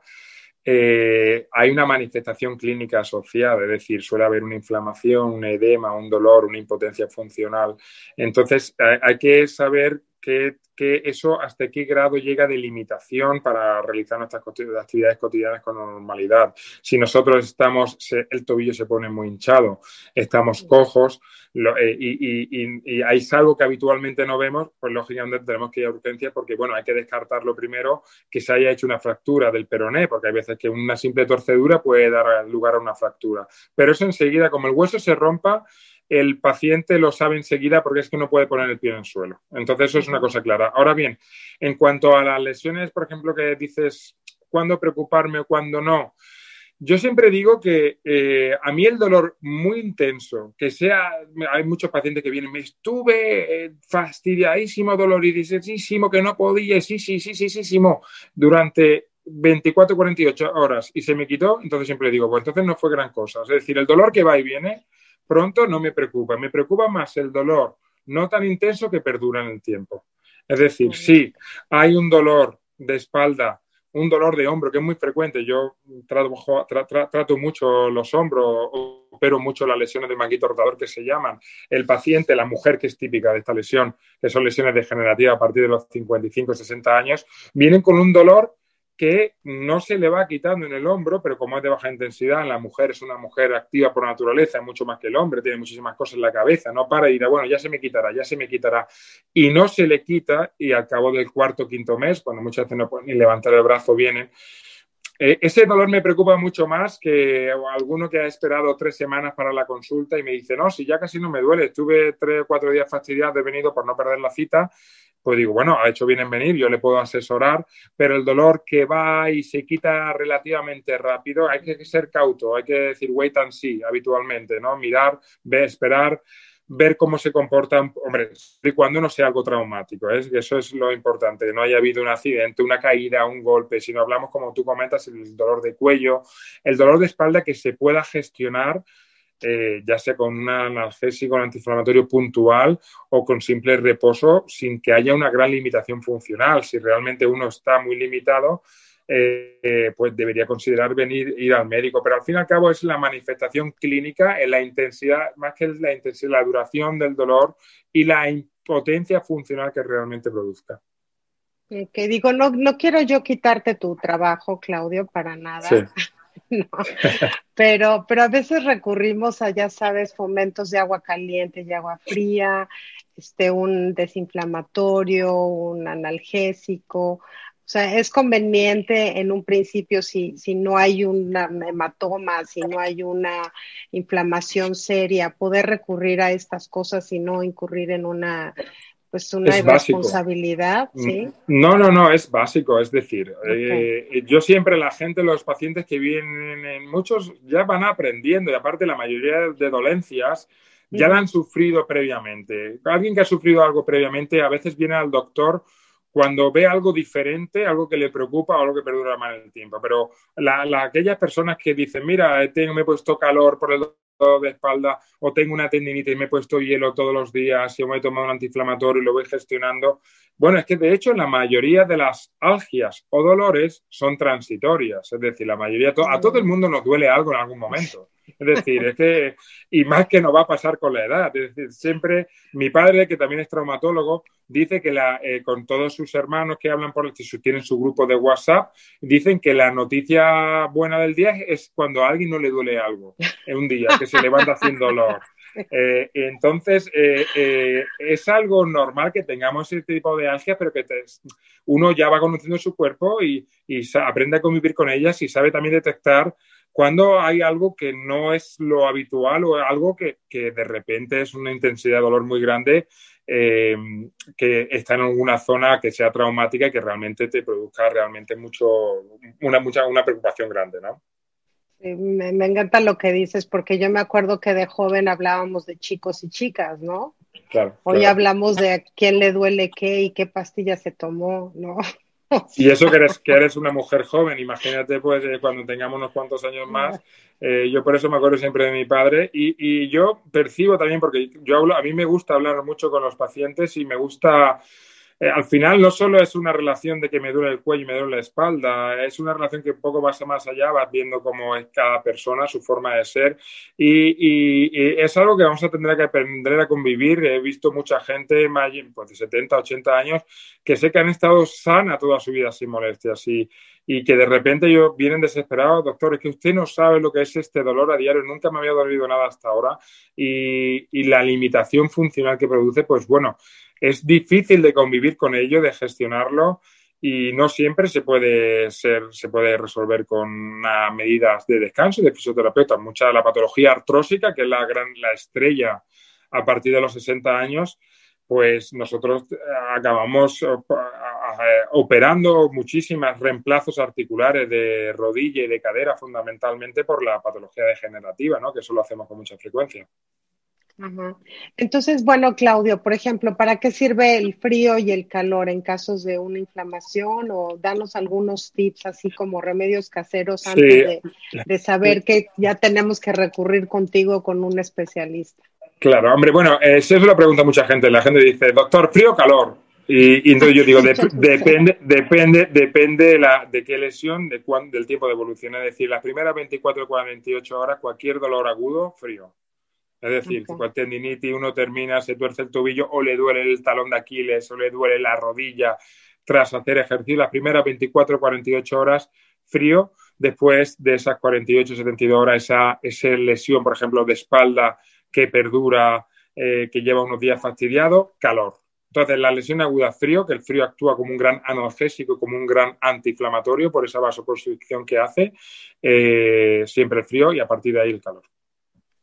eh, hay una manifestación clínica asociada, es decir, suele haber una inflamación, un edema, un dolor, una impotencia funcional. Entonces, hay que saber que, eso hasta qué grado llega de limitación para realizar nuestras actividades cotidianas con normalidad. Si nosotros estamos, el tobillo se pone muy hinchado, estamos cojos eh, y, hay algo que habitualmente no vemos, pues lógicamente tenemos que ir a urgencia porque, bueno, hay que descartarlo primero que se haya hecho una fractura del peroné, porque hay veces que una simple torcedura puede dar lugar a una fractura. Pero eso enseguida, como el hueso se rompa, el paciente lo sabe enseguida porque es que no puede poner el pie en el suelo. Entonces, eso es una cosa clara. Ahora bien, en cuanto a las lesiones, por ejemplo, que dices cuándo preocuparme o cuándo no, yo siempre digo que eh, a mí el dolor muy intenso, que sea, hay muchos pacientes que vienen, me estuve eh, fastidiadísimo, doloridísimo, que no podía, sí, sí, sí, sí, sí, sí, durante 24, 48 horas y se me quitó, entonces siempre digo, pues entonces no fue gran cosa. Es decir, el dolor que va y viene pronto no me preocupa. Me preocupa más el dolor no tan intenso que perdura en el tiempo. Es decir, si hay un dolor de espalda, un dolor de hombro que es muy frecuente. Yo trato, mucho los hombros, pero mucho las lesiones de manguito rotador que se llaman. El paciente, la mujer que es típica de esta lesión, que son lesiones degenerativas a partir de los 55, 60 años, vienen con un dolor que no se le va quitando en el hombro, pero como es de baja intensidad, la mujer es una mujer activa por naturaleza, mucho más que el hombre, tiene muchísimas cosas en la cabeza, no para y dirá, bueno, ya se me quitará, ya se me quitará. Y no se le quita y al cabo del cuarto, quinto mes, cuando muchas veces no pueden ni levantar el brazo, vienen. Eh, ese dolor me preocupa mucho más que alguno que ha esperado tres semanas para la consulta y me dice, no, si ya casi no me duele, estuve tres o cuatro días fastidiado, he venido por no perder la cita, pues digo, bueno, ha hecho bien en venir, yo le puedo asesorar, pero el dolor que va y se quita relativamente rápido, hay que ser cauto, hay que decir wait and see habitualmente, ¿no? Mirar, ver, esperar, ver cómo se comportan, hombre, y cuando no sea algo traumático, ¿eh? eso es lo importante, no haya habido un accidente, una caída, un golpe, si no hablamos, como tú comentas, el dolor de cuello, el dolor de espalda que se pueda gestionar eh, ya sea con un analgésico, un antiinflamatorio puntual o con simple reposo sin que haya una gran limitación funcional. Si realmente uno está muy limitado, eh, pues debería considerar venir ir al médico. Pero al fin y al cabo es la manifestación clínica en la intensidad, más que la intensidad, la duración del dolor y la impotencia funcional que realmente produzca. Que digo, no, no quiero yo quitarte tu trabajo, Claudio, para nada. (laughs) (laughs) no. Pero, pero a veces recurrimos a, ya sabes, fomentos de agua caliente y agua fría, este, un desinflamatorio, un analgésico. O sea, es conveniente en un principio si, si no hay un hematoma, si no hay una inflamación seria, poder recurrir a estas cosas y no incurrir en una pues una responsabilidad, mm, ¿sí? No, no, no, es básico. Es decir, eh, yo siempre la gente, los pacientes que vienen, muchos ya van aprendiendo y aparte la mayoría de dolencias ya la han sufrido previamente. Alguien que ha sufrido algo previamente a veces viene al doctor cuando ve algo diferente, algo que le preocupa o algo que perdura más en el tiempo. Pero aquellas personas que dicen, mira, tengo, me he puesto calor por el de espalda o tengo una tendinitis y me he puesto hielo todos los días y me he tomado un antiinflamatorio y lo voy gestionando. Bueno, es que de hecho la mayoría de las algias o dolores son transitorias, es decir, la mayoría, a todo el mundo nos duele algo en algún momento. Es decir, es que, y más que no va a pasar con la edad. Es decir, siempre mi padre, que también es traumatólogo, dice que la, eh, con todos sus hermanos que hablan por el tienen su grupo de WhatsApp, dicen que la noticia buena del día es cuando a alguien no le duele algo en un día, que se levanta haciendo dolor. Eh, entonces, eh, es algo normal que tengamos ese tipo de algias, pero que uno ya va conociendo su cuerpo y, y aprende a convivir con ellas y sabe también detectar cuando hay algo que no es lo habitual o algo que, de repente es una intensidad de dolor muy grande eh, que está en alguna zona que sea traumática y que realmente te produzca realmente mucho, una, mucha, una preocupación grande, ¿no? me, encanta lo que dices, porque yo me acuerdo que de joven hablábamos de chicos y chicas, ¿no? Claro. Hoy hablamos de a quién le duele qué y qué pastilla se tomó, ¿no? Y eso que eres, que eres una mujer joven, imagínate pues eh, cuando tengamos unos cuantos años más. Eh, yo por eso me acuerdo siempre de mi padre y, y, yo percibo también, porque yo hablo, a mí me gusta hablar mucho con los pacientes y me gusta eh, al final no solo es una relación de que me duele el cuello y me duele la espalda, es una relación que un poco va más allá, vas viendo cómo es cada persona, su forma de ser y, es algo que vamos a tener que aprender a convivir. He visto mucha gente pues, de 70, 80 años que sé que han estado sana toda su vida sin molestias y, y que de repente yo vienen desesperados, doctor, es que usted no sabe lo que es este dolor a diario, nunca me había dolido nada hasta ahora y, y la limitación funcional que produce, pues bueno, es difícil de convivir con ello, de gestionarlo y no siempre se puede ser, se puede resolver con medidas de descanso de fisioterapeuta. Mucha de la patología artrósica, que es la gran, la estrella a partir de los 60 años, pues nosotros eh, acabamos eh, operando muchísimos reemplazos articulares de rodilla y de cadera, fundamentalmente por la patología degenerativa, ¿no? que eso lo hacemos con mucha frecuencia. Entonces, bueno, Claudio, por ejemplo, ¿para qué sirve el frío y el calor en casos de una inflamación? O danos algunos tips, así como remedios caseros, antes de, saber que ya tenemos que recurrir contigo con un especialista. Claro, hombre, bueno, eso es lo pregunta mucha gente. La gente dice, doctor, frío o calor. Y, entonces yo digo, (laughs) depende, depende, depende de, la, de qué lesión, de del tiempo de evolución. Es decir, las primeras 24 o 48 horas, cualquier dolor agudo, frío. Es decir, okay. si tendinitis uno termina, se tuerce el tobillo o le duele el talón de Aquiles o le duele la rodilla tras hacer ejercicio, las primeras 24 o 48 horas frío, después de esas 48 o 72 horas esa, esa lesión, por ejemplo, de espalda que perdura, eh, que lleva unos días fastidiado, calor. Entonces, la lesión aguda frío, que el frío actúa como un gran analgésico, como un gran antiinflamatorio por esa vasoconstricción que hace, eh, siempre el frío y a partir de ahí el calor.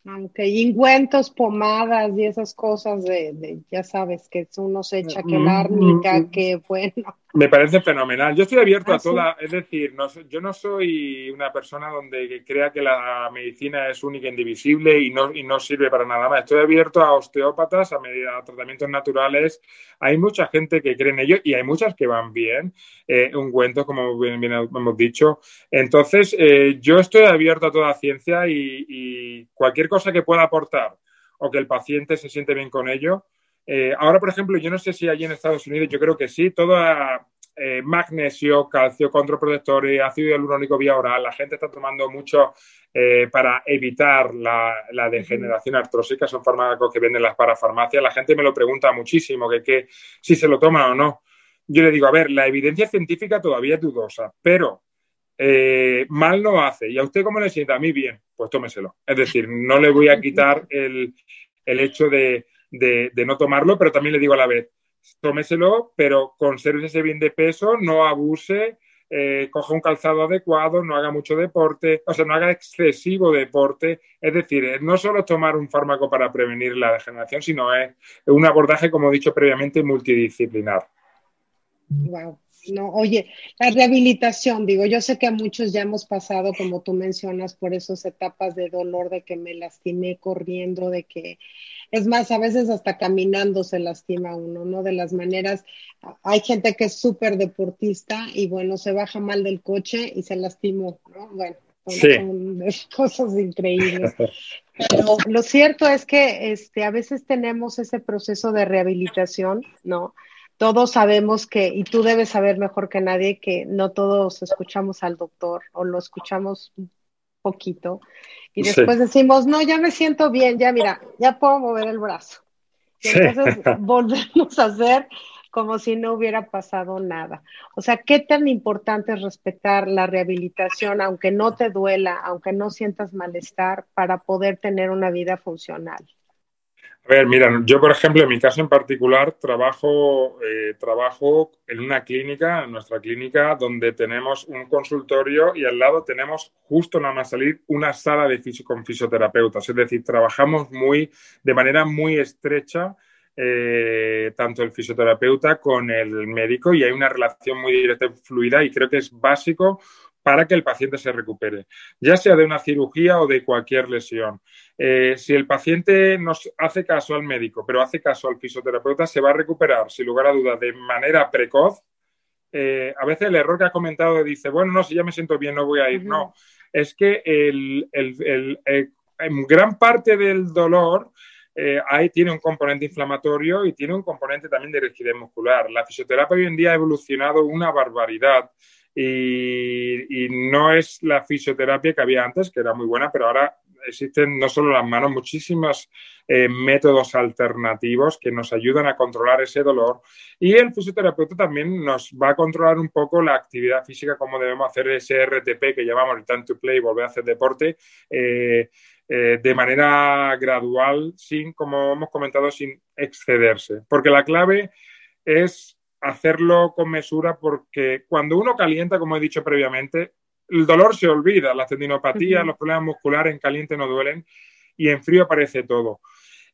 Aunque ingüentos, pomadas y esas cosas de, ya sabes, que uno se echa que la árnica, que bueno. Me parece fenomenal. Yo estoy abierto a ah, toda, es decir, no, yo no soy una persona donde crea que la medicina es única e indivisible y no, y no sirve para nada más. Estoy abierto a osteópatas, a, a tratamientos naturales. Hay mucha gente que cree en ello y hay muchas que van bien, eh, ungüentos, como bien, hemos dicho. Entonces, eh, yo estoy abierto a toda ciencia y, y cualquier cosa que pueda aportar o que el paciente se siente bien con ello. Eh, ahora, por ejemplo, yo no sé si allí en Estados Unidos, yo creo que sí, todo eh, magnesio, calcio, controprotectores, ácido hialurónico vía oral, la gente está tomando mucho eh, para evitar la, degeneración artrósica, son fármacos que venden las parafarmacias. La gente me lo pregunta muchísimo, que, si se lo toma o no. Yo le digo, a ver, la evidencia científica todavía es dudosa, pero mal no hace. ¿Y a usted cómo le sienta? A mí bien, pues tómeselo. Es decir, no le voy a quitar el, hecho de, no tomarlo, pero también le digo a la vez, tómeselo, pero conserve ese bien de peso, no abuse, eh, coja un calzado adecuado, no haga mucho deporte, o sea, no haga excesivo deporte. Es decir, no solo tomar un fármaco para prevenir la degeneración, sino es un abordaje, como he dicho previamente, multidisciplinar. Wow. No, oye, la rehabilitación, digo, yo sé que a muchos ya hemos pasado, como tú mencionas, por esas etapas de dolor, de que me lastimé corriendo, de que, es más, a veces hasta caminando se lastima uno, ¿no? De las maneras, hay gente que es súper deportista y bueno, se baja mal del coche y se lastimó, ¿no? Bueno, son, (laughs) cosas increíbles. Pero lo cierto es que este, a veces tenemos ese proceso de rehabilitación, ¿no? todos sabemos que, y tú debes saber mejor que nadie, que no todos escuchamos al doctor o lo escuchamos poquito y después decimos, no, ya me siento bien, ya mira, ya puedo mover el brazo. Y entonces (laughs) volvemos a hacer como si no hubiera pasado nada. O sea, qué tan importante es respetar la rehabilitación, aunque no te duela, aunque no sientas malestar, para poder tener una vida funcional. A ver, mira, yo por ejemplo, en mi caso en particular, trabajo, eh, trabajo en una clínica, en nuestra clínica, donde tenemos un consultorio y al lado tenemos justo nada más salir una sala de con fisioterapeutas. Es decir, trabajamos muy, de manera muy estrecha, eh, tanto el fisioterapeuta con el médico y hay una relación muy directa y fluida y creo que es básico para que el paciente se recupere, ya sea de una cirugía o de cualquier lesión. Eh, si el paciente nos hace caso al médico, pero hace caso al fisioterapeuta, se va a recuperar, sin lugar a dudas, de manera precoz. Eh, a veces el error que ha comentado dice, bueno, no, si ya me siento bien, no voy a ir. No, es que el, en gran parte del dolor eh, ahí tiene un componente inflamatorio y tiene un componente también de rigidez muscular. La fisioterapia hoy en día ha evolucionado una barbaridad y, no es la fisioterapia que había antes, que era muy buena, pero ahora existen no solo las manos, muchísimos eh, métodos alternativos que nos ayudan a controlar ese dolor. Y el fisioterapeuta también nos va a controlar un poco la actividad física, cómo debemos hacer ese RTP que llamamos time to play, volver a hacer deporte. Eh, eh, de manera gradual, sin, como hemos comentado, sin excederse. Porque la clave es hacerlo con mesura porque cuando uno calienta, como he dicho previamente, el dolor se olvida, la tendinopatía, los problemas musculares en caliente no duelen y en frío aparece todo.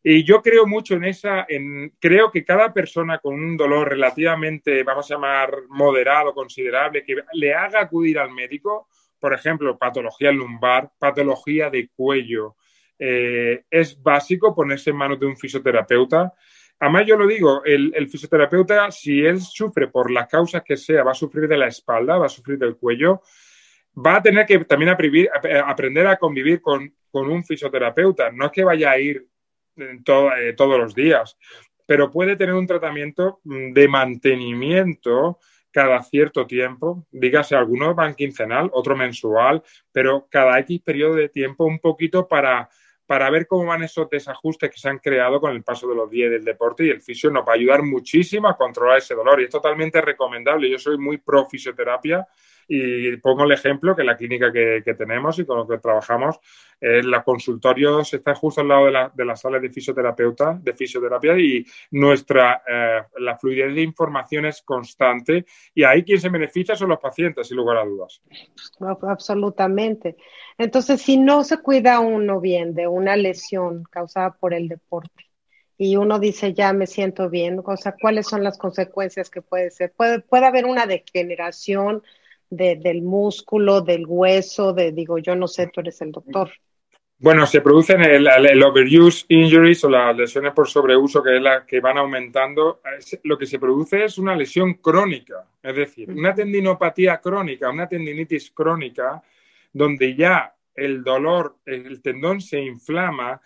Y yo creo mucho en esa, en, creo que cada persona con un dolor relativamente, vamos a llamar, moderado, considerable, que le haga acudir al médico, por ejemplo, patología lumbar, patología de cuello, eh, es básico ponerse en manos de un fisioterapeuta Además, yo lo digo, el, fisioterapeuta, si él sufre por las causas que sea, va a sufrir de la espalda, va a sufrir del cuello, va a tener que también aprender a convivir con, un fisioterapeuta. No es que vaya a ir eh, todos los días, pero puede tener un tratamiento mm, de mantenimiento cada cierto tiempo, dígase, algunos van quincenal, otro mensual, pero cada X periodo de tiempo un poquito para para ver cómo van esos desajustes que se han creado con el paso de los días del deporte y el fisio nos va a ayudar muchísimo a controlar ese dolor y es totalmente recomendable. Yo soy muy pro fisioterapia Y pongo el ejemplo que la clínica que, tenemos y con lo que trabajamos, eh, los consultorios están justo al lado de la, de la sala de fisioterapeuta, de fisioterapia, y nuestra eh, la fluidez de información es constante. Y ahí quien se beneficia son los pacientes, sin lugar a dudas. Absolutamente. Entonces, si no se cuida uno bien de una lesión causada por el deporte, y uno dice, ya me siento bien, o sea, ¿cuáles son las consecuencias que puede ser? Puede, puede haber una degeneración del músculo, del hueso, de, digo, yo no sé, tú eres el doctor. Bueno, se producen el, el, overuse injuries o las lesiones por sobreuso, que es la que van aumentando. Lo que se produce es una lesión crónica, es decir, una tendinopatía crónica, una tendinitis crónica, donde ya el dolor, el tendón se inflama,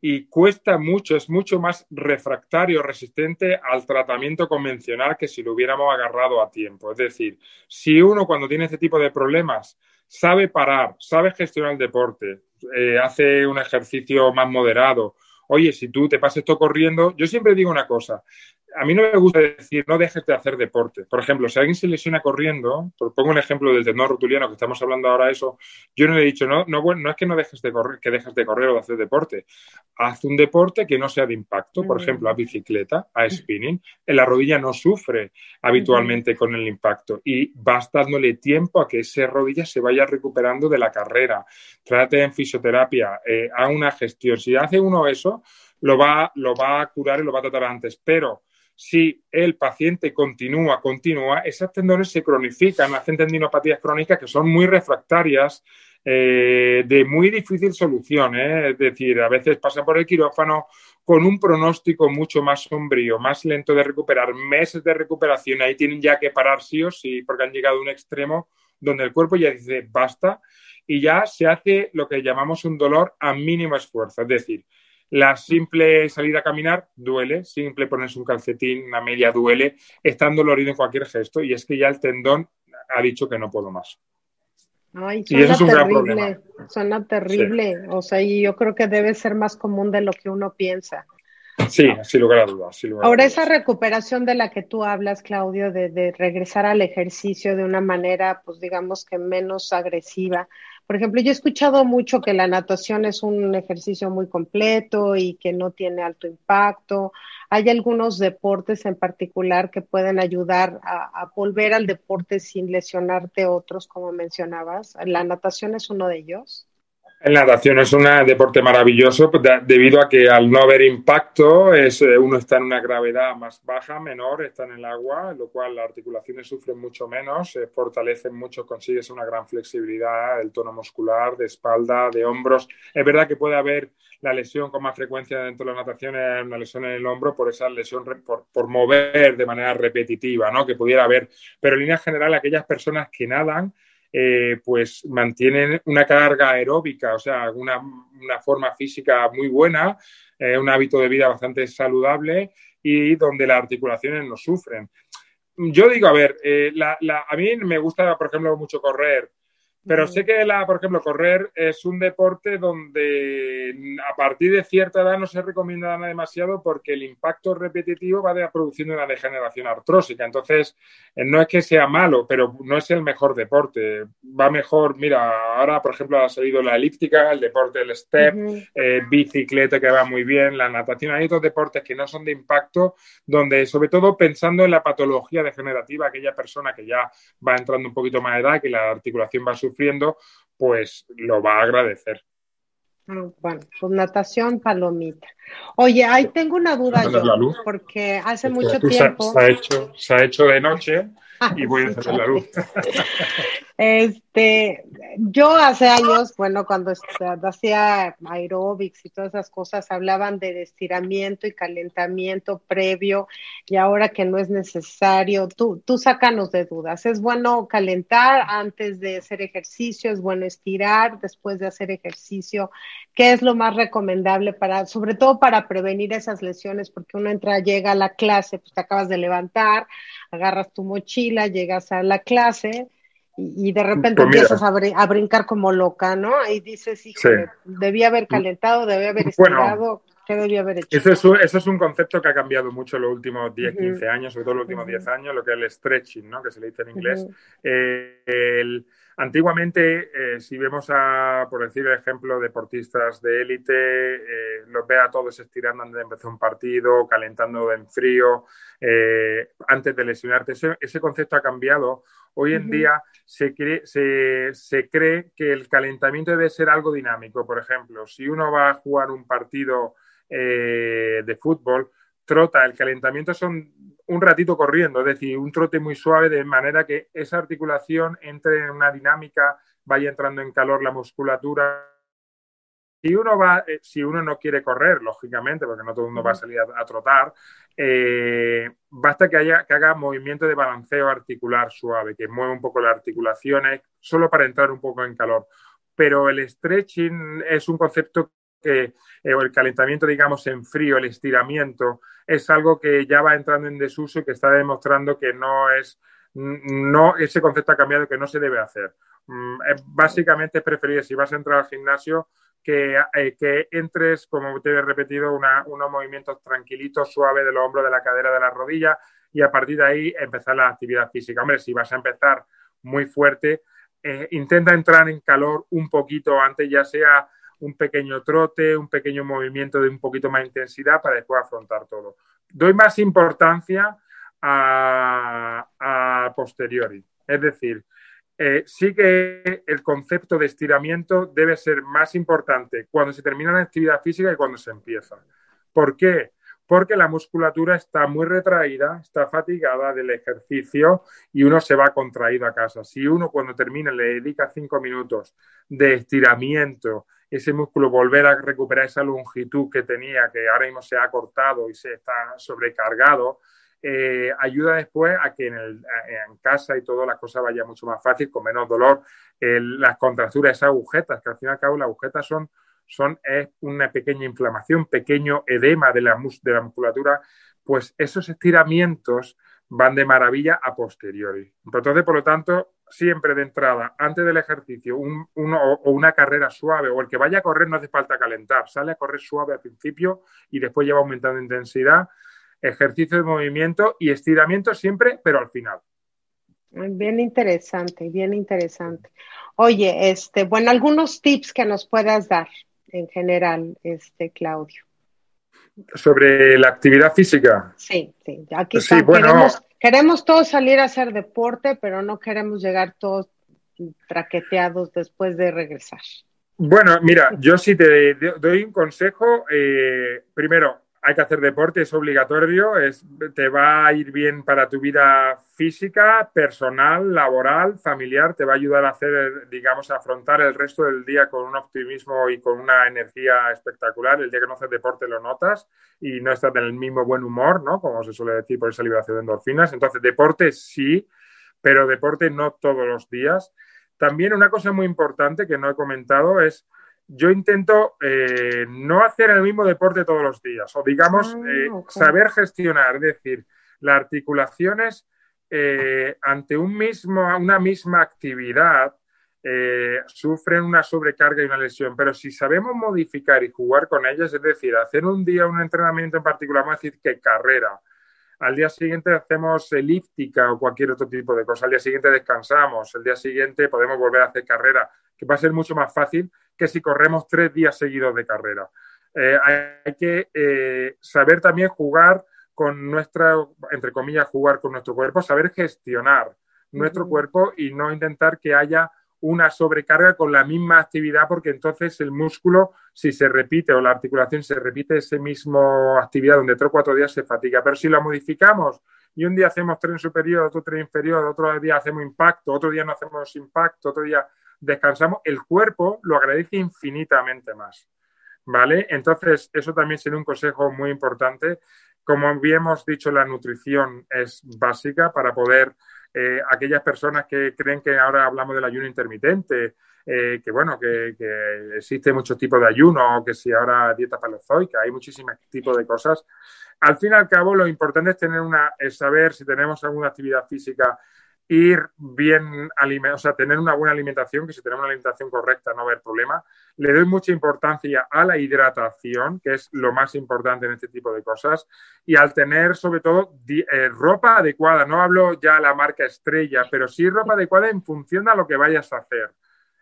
y cuesta mucho, es mucho más refractario, resistente al tratamiento convencional que si lo hubiéramos agarrado a tiempo. Es decir, si uno cuando tiene este tipo de problemas sabe parar, sabe gestionar el deporte, eh, hace un ejercicio más moderado, oye, si tú te pasas esto corriendo, yo siempre digo una cosa, a mí no me gusta decir no dejes de hacer deporte. Por ejemplo, si alguien se lesiona corriendo, pongo un ejemplo del tendón rotuliano que estamos hablando ahora eso, yo no le he dicho no, no, bueno, no es que no dejes de correr, que dejes de correr o de hacer deporte. Haz un deporte que no sea de impacto, por ejemplo, a bicicleta, a spinning. En la rodilla no sufre habitualmente con el impacto y vas dándole tiempo a que esa rodilla se vaya recuperando de la carrera. Trate en fisioterapia, eh, a una gestión. Si hace uno eso, lo va, lo va a curar y lo va a tratar antes. Pero si el paciente continúa, continúa, esas tendones se cronifican, hacen tendinopatías crónicas que son muy refractarias, eh, de muy difícil solución. ¿eh? Es decir, a veces pasan por el quirófano con un pronóstico mucho más sombrío, más lento de recuperar, meses de recuperación. Ahí tienen ya que parar sí o sí, porque han llegado a un extremo donde el cuerpo ya dice basta y ya se hace lo que llamamos un dolor a mínimo esfuerzo. Es decir, la simple salir a caminar duele, simple ponerse un calcetín, una media duele, estando dolorido en cualquier gesto y es que ya el tendón ha dicho que no puedo más. Ay, suena y eso es un terrible, gran problema. Suena terrible, o sea, y yo creo que debe ser más común de lo que uno piensa. Sí, sin lugar a dudas. Ahora, esa recuperación de la que tú hablas, Claudio, de, de, regresar al ejercicio de una manera, pues digamos que menos agresiva, por ejemplo, yo he escuchado mucho que la natación es un ejercicio muy completo y que no tiene alto impacto. ¿Hay algunos deportes en particular que pueden ayudar a, volver al deporte sin lesionarte otros, como mencionabas? ¿La natación es uno de ellos? La natación es un deporte maravilloso pues, debido a que al no haber impacto es, eh, uno está en una gravedad más baja, menor, está en el agua, lo cual las articulaciones sufren mucho menos, se fortalecen mucho, consigues una gran flexibilidad del tono muscular, de espalda, de hombros. Es verdad que puede haber la lesión con más frecuencia dentro de la natación, una lesión en el hombro por esa lesión, por, por mover de manera repetitiva, ¿no? que pudiera haber. Pero en línea general, aquellas personas que nadan, eh, pues mantienen una carga aeróbica, o sea, una, forma física muy buena, eh, un hábito de vida bastante saludable y donde las articulaciones no sufren. Yo digo, a ver, eh, a mí me gusta, por ejemplo, mucho correr. Pero sé que, la, por ejemplo, correr es un deporte donde a partir de cierta edad no se recomienda demasiado porque el impacto repetitivo va produciendo una degeneración artrósica. Entonces, eh, no es que sea malo, pero no es el mejor deporte. Va mejor, mira, ahora, por ejemplo, ha salido la elíptica, el deporte del step, eh, bicicleta que va muy bien, la natación. Hay otros deportes que no son de impacto, donde, sobre todo pensando en la patología degenerativa, aquella persona que ya va entrando un poquito más de edad, que la articulación va a sufrir pues lo va a agradecer. Ah, bueno, pues natación palomita. Oye, ahí tengo una duda yo, porque hace mucho tiempo... Se, ha hecho, se ha hecho de noche y voy a hacer la luz. (laughs) (laughs) Este, yo hace años, bueno, cuando hacía aeróbics y todas esas cosas, hablaban de estiramiento y calentamiento previo y ahora que no es necesario, tú, tú sácanos de dudas. ¿Es bueno calentar antes de hacer ejercicio? ¿Es bueno estirar después de hacer ejercicio? ¿Qué es lo más recomendable para, sobre todo para prevenir esas lesiones? Porque uno entra, llega a la clase, pues te acabas de levantar, agarras tu mochila, llegas a la clase y, de repente pues empiezas a, brincar como loca, ¿no? Y dices, hijo, debía haber calentado, debía haber estirado. ¿Qué debió haber hecho? Eso es, eso es un concepto que ha cambiado mucho en los últimos 10, 15 años, sobre todo en los últimos 10 años, lo que es el stretching, ¿no? que se le dice en inglés. Eh, el, antiguamente, eh, si vemos a, por decir el ejemplo, deportistas de élite, eh, los ve a todos estirando antes de empezar un partido, calentando en frío, antes de lesionarte. Ese, ese concepto ha cambiado Hoy en día se cree, se, cree, que el calentamiento debe ser algo dinámico. Por ejemplo, si uno va a jugar un partido eh, de fútbol, trota, el calentamiento son un ratito corriendo, es decir, un trote muy suave de manera que esa articulación entre en una dinámica, vaya entrando en calor la musculatura si uno va, eh, si uno no quiere correr, lógicamente, porque no todo el mundo va a salir a, trotar, eh, basta que haya que haga movimiento de balanceo articular suave, que mueva un poco las articulaciones, solo para entrar un poco en calor. Pero el stretching es un concepto que, eh, o el calentamiento, digamos, en frío, el estiramiento, es algo que ya va entrando en desuso y que está demostrando que no es, no, ese concepto ha cambiado, que no se debe hacer. Mm, básicamente es preferible, si vas a entrar al gimnasio, eh, que, entres, como te he repetido, unos movimientos tranquilitos, suaves de los hombros, de la cadera, de la rodilla y a partir de ahí empezar la actividad física. Hombre, si vas a empezar muy fuerte, eh, intenta entrar en calor un poquito antes, ya sea un pequeño trote, un pequeño movimiento de un poquito más intensidad para después afrontar todo. Doy más importancia a, posteriori. Es decir, eh, sí que el concepto de estiramiento debe ser más importante cuando se termina la actividad física y cuando se empieza. ¿Por qué? Porque la musculatura está muy retraída, está fatigada del ejercicio y uno se va contraído a casa. Si uno cuando termina le dedica cinco minutos de estiramiento, ese músculo volver a recuperar esa longitud que tenía, que ahora mismo se ha cortado y se está sobrecargado, eh, ayuda después a que en, casa y todo la cosa vaya mucho más fácil, con menos dolor. las contracturas, esas agujetas, que al fin y al cabo las agujetas son, son es una pequeña inflamación, pequeño edema de la, de la musculatura, pues esos estiramientos van de maravilla a posteriori. Entonces, por lo tanto, siempre de entrada, antes del ejercicio, un, uno, o una carrera suave, o el que vaya a correr no hace falta calentar, sale a correr suave al principio y después lleva aumentando intensidad ejercicio de movimiento y estiramiento siempre, pero al final. Bien interesante, bien interesante. Oye, este, bueno, algunos tips que nos puedas dar en general, este, Claudio. Sobre la actividad física. Sí, sí. Aquí queremos, queremos todos salir a hacer deporte, pero no queremos llegar todos traqueteados después de regresar. Bueno, mira, yo sí te doy un consejo. Eh, primero, hay que hacer deporte, es obligatorio, es, te va a ir bien para tu vida física, personal, laboral, familiar, te va a ayudar a hacer, digamos, a afrontar el resto del día con un optimismo y con una energía espectacular. El día que no haces deporte lo notas y no estás en el mismo buen humor, ¿no? Como se suele decir por esa liberación de endorfinas. Entonces, deporte sí, pero deporte no todos los días. También una cosa muy importante que no he comentado es yo intento eh, no hacer el mismo deporte todos los días, o digamos, ah, eh, saber gestionar, es decir, las articulaciones eh, ante un mismo, una misma actividad sufren una sobrecarga y una lesión, pero si sabemos modificar y jugar con ellas, es decir, hacer un día un entrenamiento en particular, vamos a decir que carrera, al día siguiente hacemos elíptica o cualquier otro tipo de cosa, al día siguiente descansamos, el día siguiente podemos volver a hacer carrera, que va a ser mucho más fácil que si corremos tres días seguidos de carrera. Eh, hay que eh, saber también jugar con nuestra, entre comillas, jugar con nuestro cuerpo, saber gestionar nuestro cuerpo y no intentar que haya una sobrecarga con la misma actividad, porque entonces el músculo, si se repite o la articulación se repite ese mismo actividad donde tres o cuatro días se fatiga. Pero si la modificamos y un día hacemos tren superior, otro tren inferior, otro día hacemos impacto, otro día no hacemos impacto, otro día descansamos, el cuerpo lo agradece infinitamente más. ¿Vale? Entonces, eso también sería un consejo muy importante. Como hemos dicho, la nutrición es básica para poder, eh, aquellas personas que creen que ahora hablamos del ayuno intermitente, eh, que bueno, que, existe muchos tipos de ayuno, que si ahora dieta paleozoica, hay muchísimos tipos de cosas. Al fin y al cabo, lo importante es tener una, es saber si tenemos alguna actividad física ir bien alimentado, o sea, tener una buena alimentación, que si tenemos una alimentación correcta no va a haber problema. Le doy mucha importancia a la hidratación, que es lo más importante en este tipo de cosas, y al tener sobre todo eh, ropa adecuada. No hablo ya la marca estrella, pero sí ropa adecuada en función a lo que vayas a hacer.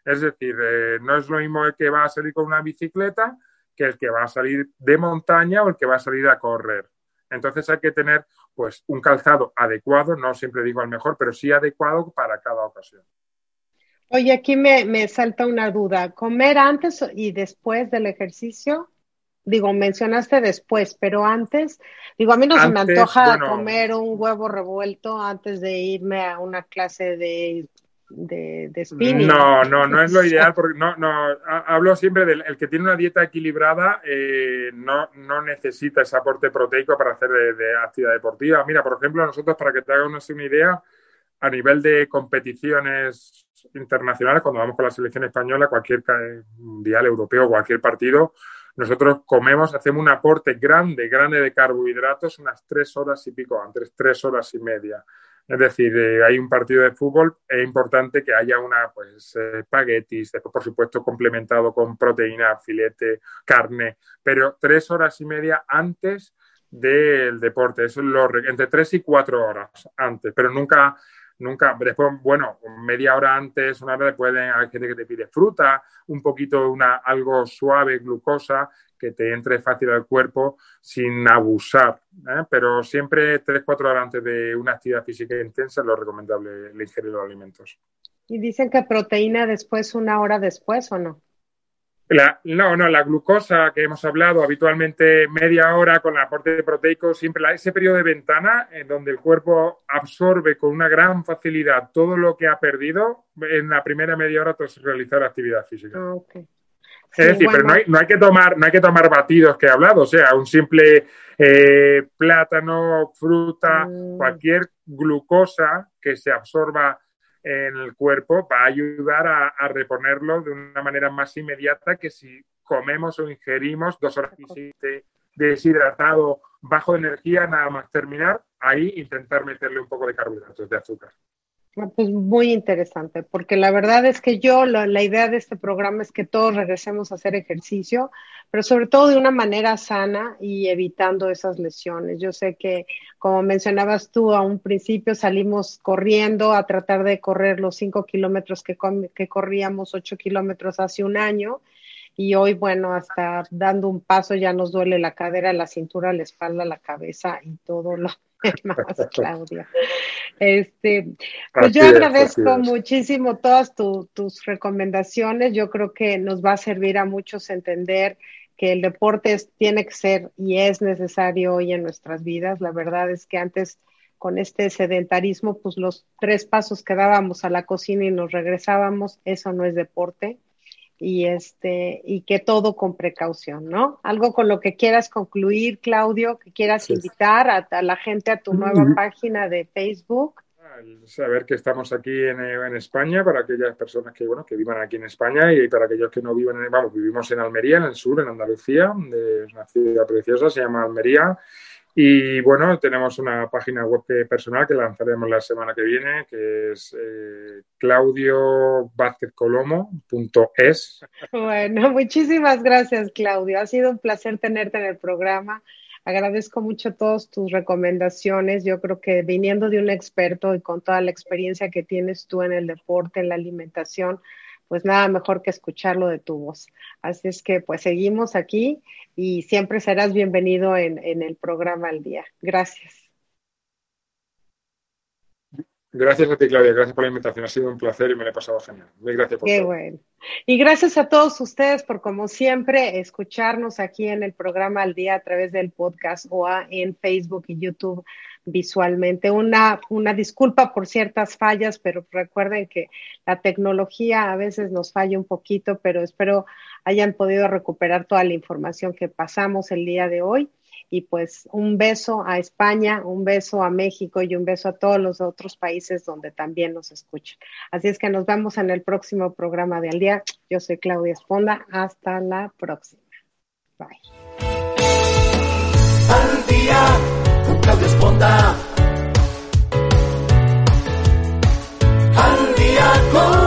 Es decir, eh, no es lo mismo el que va a salir con una bicicleta que el que va a salir de montaña o el que va a salir a correr. Entonces hay que tener pues un calzado adecuado, no siempre digo al mejor, pero sí adecuado para cada ocasión. Oye, aquí me, salta una duda. ¿Comer antes y después del ejercicio? Digo, mencionaste después, pero antes, digo, a mí no se me antoja comer un huevo revuelto antes de irme a una clase de de, spinning. No, no, no es lo (laughs) ideal porque no, no, hablo siempre del el que tiene una dieta equilibrada eh, no, no necesita ese aporte proteico para hacer de, actividad deportiva. Mira, por ejemplo, nosotros, para que te hagas una idea, a nivel de competiciones internacionales, cuando vamos con la selección española, cualquier mundial europeo, cualquier partido, nosotros comemos, hacemos un aporte grande, grande de carbohidratos unas tres horas y pico antes, tres horas y media. Es decir, eh, hay un partido de fútbol, es importante que haya una, pues, eh, espaguetis, por supuesto, complementado con proteína, filete, carne, pero tres horas y media antes del deporte. Eso es lo, entre tres y cuatro horas antes, pero nunca, nunca, después, bueno, media hora antes, una hora después, hay gente que te pide fruta, un poquito, una, algo suave, glucosa, que te entre fácil al cuerpo sin abusar. ¿eh? Pero siempre 3-4 horas antes de una actividad física intensa es lo recomendable el ingerir los alimentos. ¿Y dicen que proteína después, una hora después o no? no, no, la glucosa que hemos hablado habitualmente media hora con el aporte proteico, siempre la, ese periodo de ventana en donde el cuerpo absorbe con una gran facilidad todo lo que ha perdido, en la primera media hora tras realizar actividad física. Ah, okay es decir, pero no hay, no hay, que tomar, no hay que tomar batidos que he hablado, o sea, un simple eh, plátano, fruta, mm. cualquier glucosa que se absorba en el cuerpo va a ayudar a, reponerlo de una manera más inmediata que si comemos o ingerimos dos horas de deshidratado, bajo de energía, nada más terminar, ahí intentar meterle un poco de carbohidratos, de azúcar. Pues muy interesante, porque la verdad es que yo, la, idea de este programa es que todos regresemos a hacer ejercicio, pero sobre todo de una manera sana y evitando esas lesiones. Yo sé que, como mencionabas tú, a un principio salimos corriendo a tratar de correr los cinco kilómetros que, que corríamos, ocho kilómetros hace un año, y hoy, bueno, hasta dando un paso ya nos duele la cadera, la cintura, la espalda, la cabeza y todo lo (laughs) demás, (laughs) Claudia. Este, pues yo agradezco muchísimo todas tus recomendaciones. Yo creo que nos va a servir a muchos entender que el deporte tiene que ser y es necesario hoy en nuestras vidas. La verdad es que antes con este sedentarismo, pues los tres pasos que dábamos a la cocina y nos regresábamos, eso no es deporte y este y que todo con precaución, ¿no? Algo con lo que quieras concluir, Claudio, que quieras invitar a, la gente a tu nueva página de Facebook. Saber que estamos aquí en, en, España para aquellas personas que bueno que vivan aquí en España y para aquellos que no vivan en vamos vivimos en Almería en el sur en Andalucía es una ciudad preciosa se llama Almería y bueno, tenemos una página web personal que lanzaremos la semana que viene, que es eh, claudiovázquezcolomo.es. Bueno, (laughs) muchísimas gracias, Claudio. Ha sido un placer tenerte en el programa. Agradezco mucho todas tus recomendaciones. Yo creo que viniendo de un experto y con toda la experiencia que tienes tú en el deporte, en la alimentación, pues nada mejor que escucharlo de tu voz. Así es que pues seguimos aquí y siempre serás bienvenido en, el programa al día. Gracias. Gracias a ti, Claudia. Gracias por la invitación. Ha sido un placer y me lo he pasado genial. Muy gracias por Qué bueno. Y gracias a todos ustedes por, como siempre, escucharnos aquí en el programa al día a través del podcast o en Facebook y YouTube visualmente. Una, una disculpa por ciertas fallas, pero recuerden que la tecnología a veces nos falla un poquito, pero espero hayan podido recuperar toda la información que pasamos el día de hoy. Y pues un beso a España, un beso a México y un beso a todos los otros países donde también nos escuchan. Así es que nos vemos en el próximo programa de Al Día. Yo soy Claudia Esponda. Hasta la próxima. Bye bocas de esponda. Al día con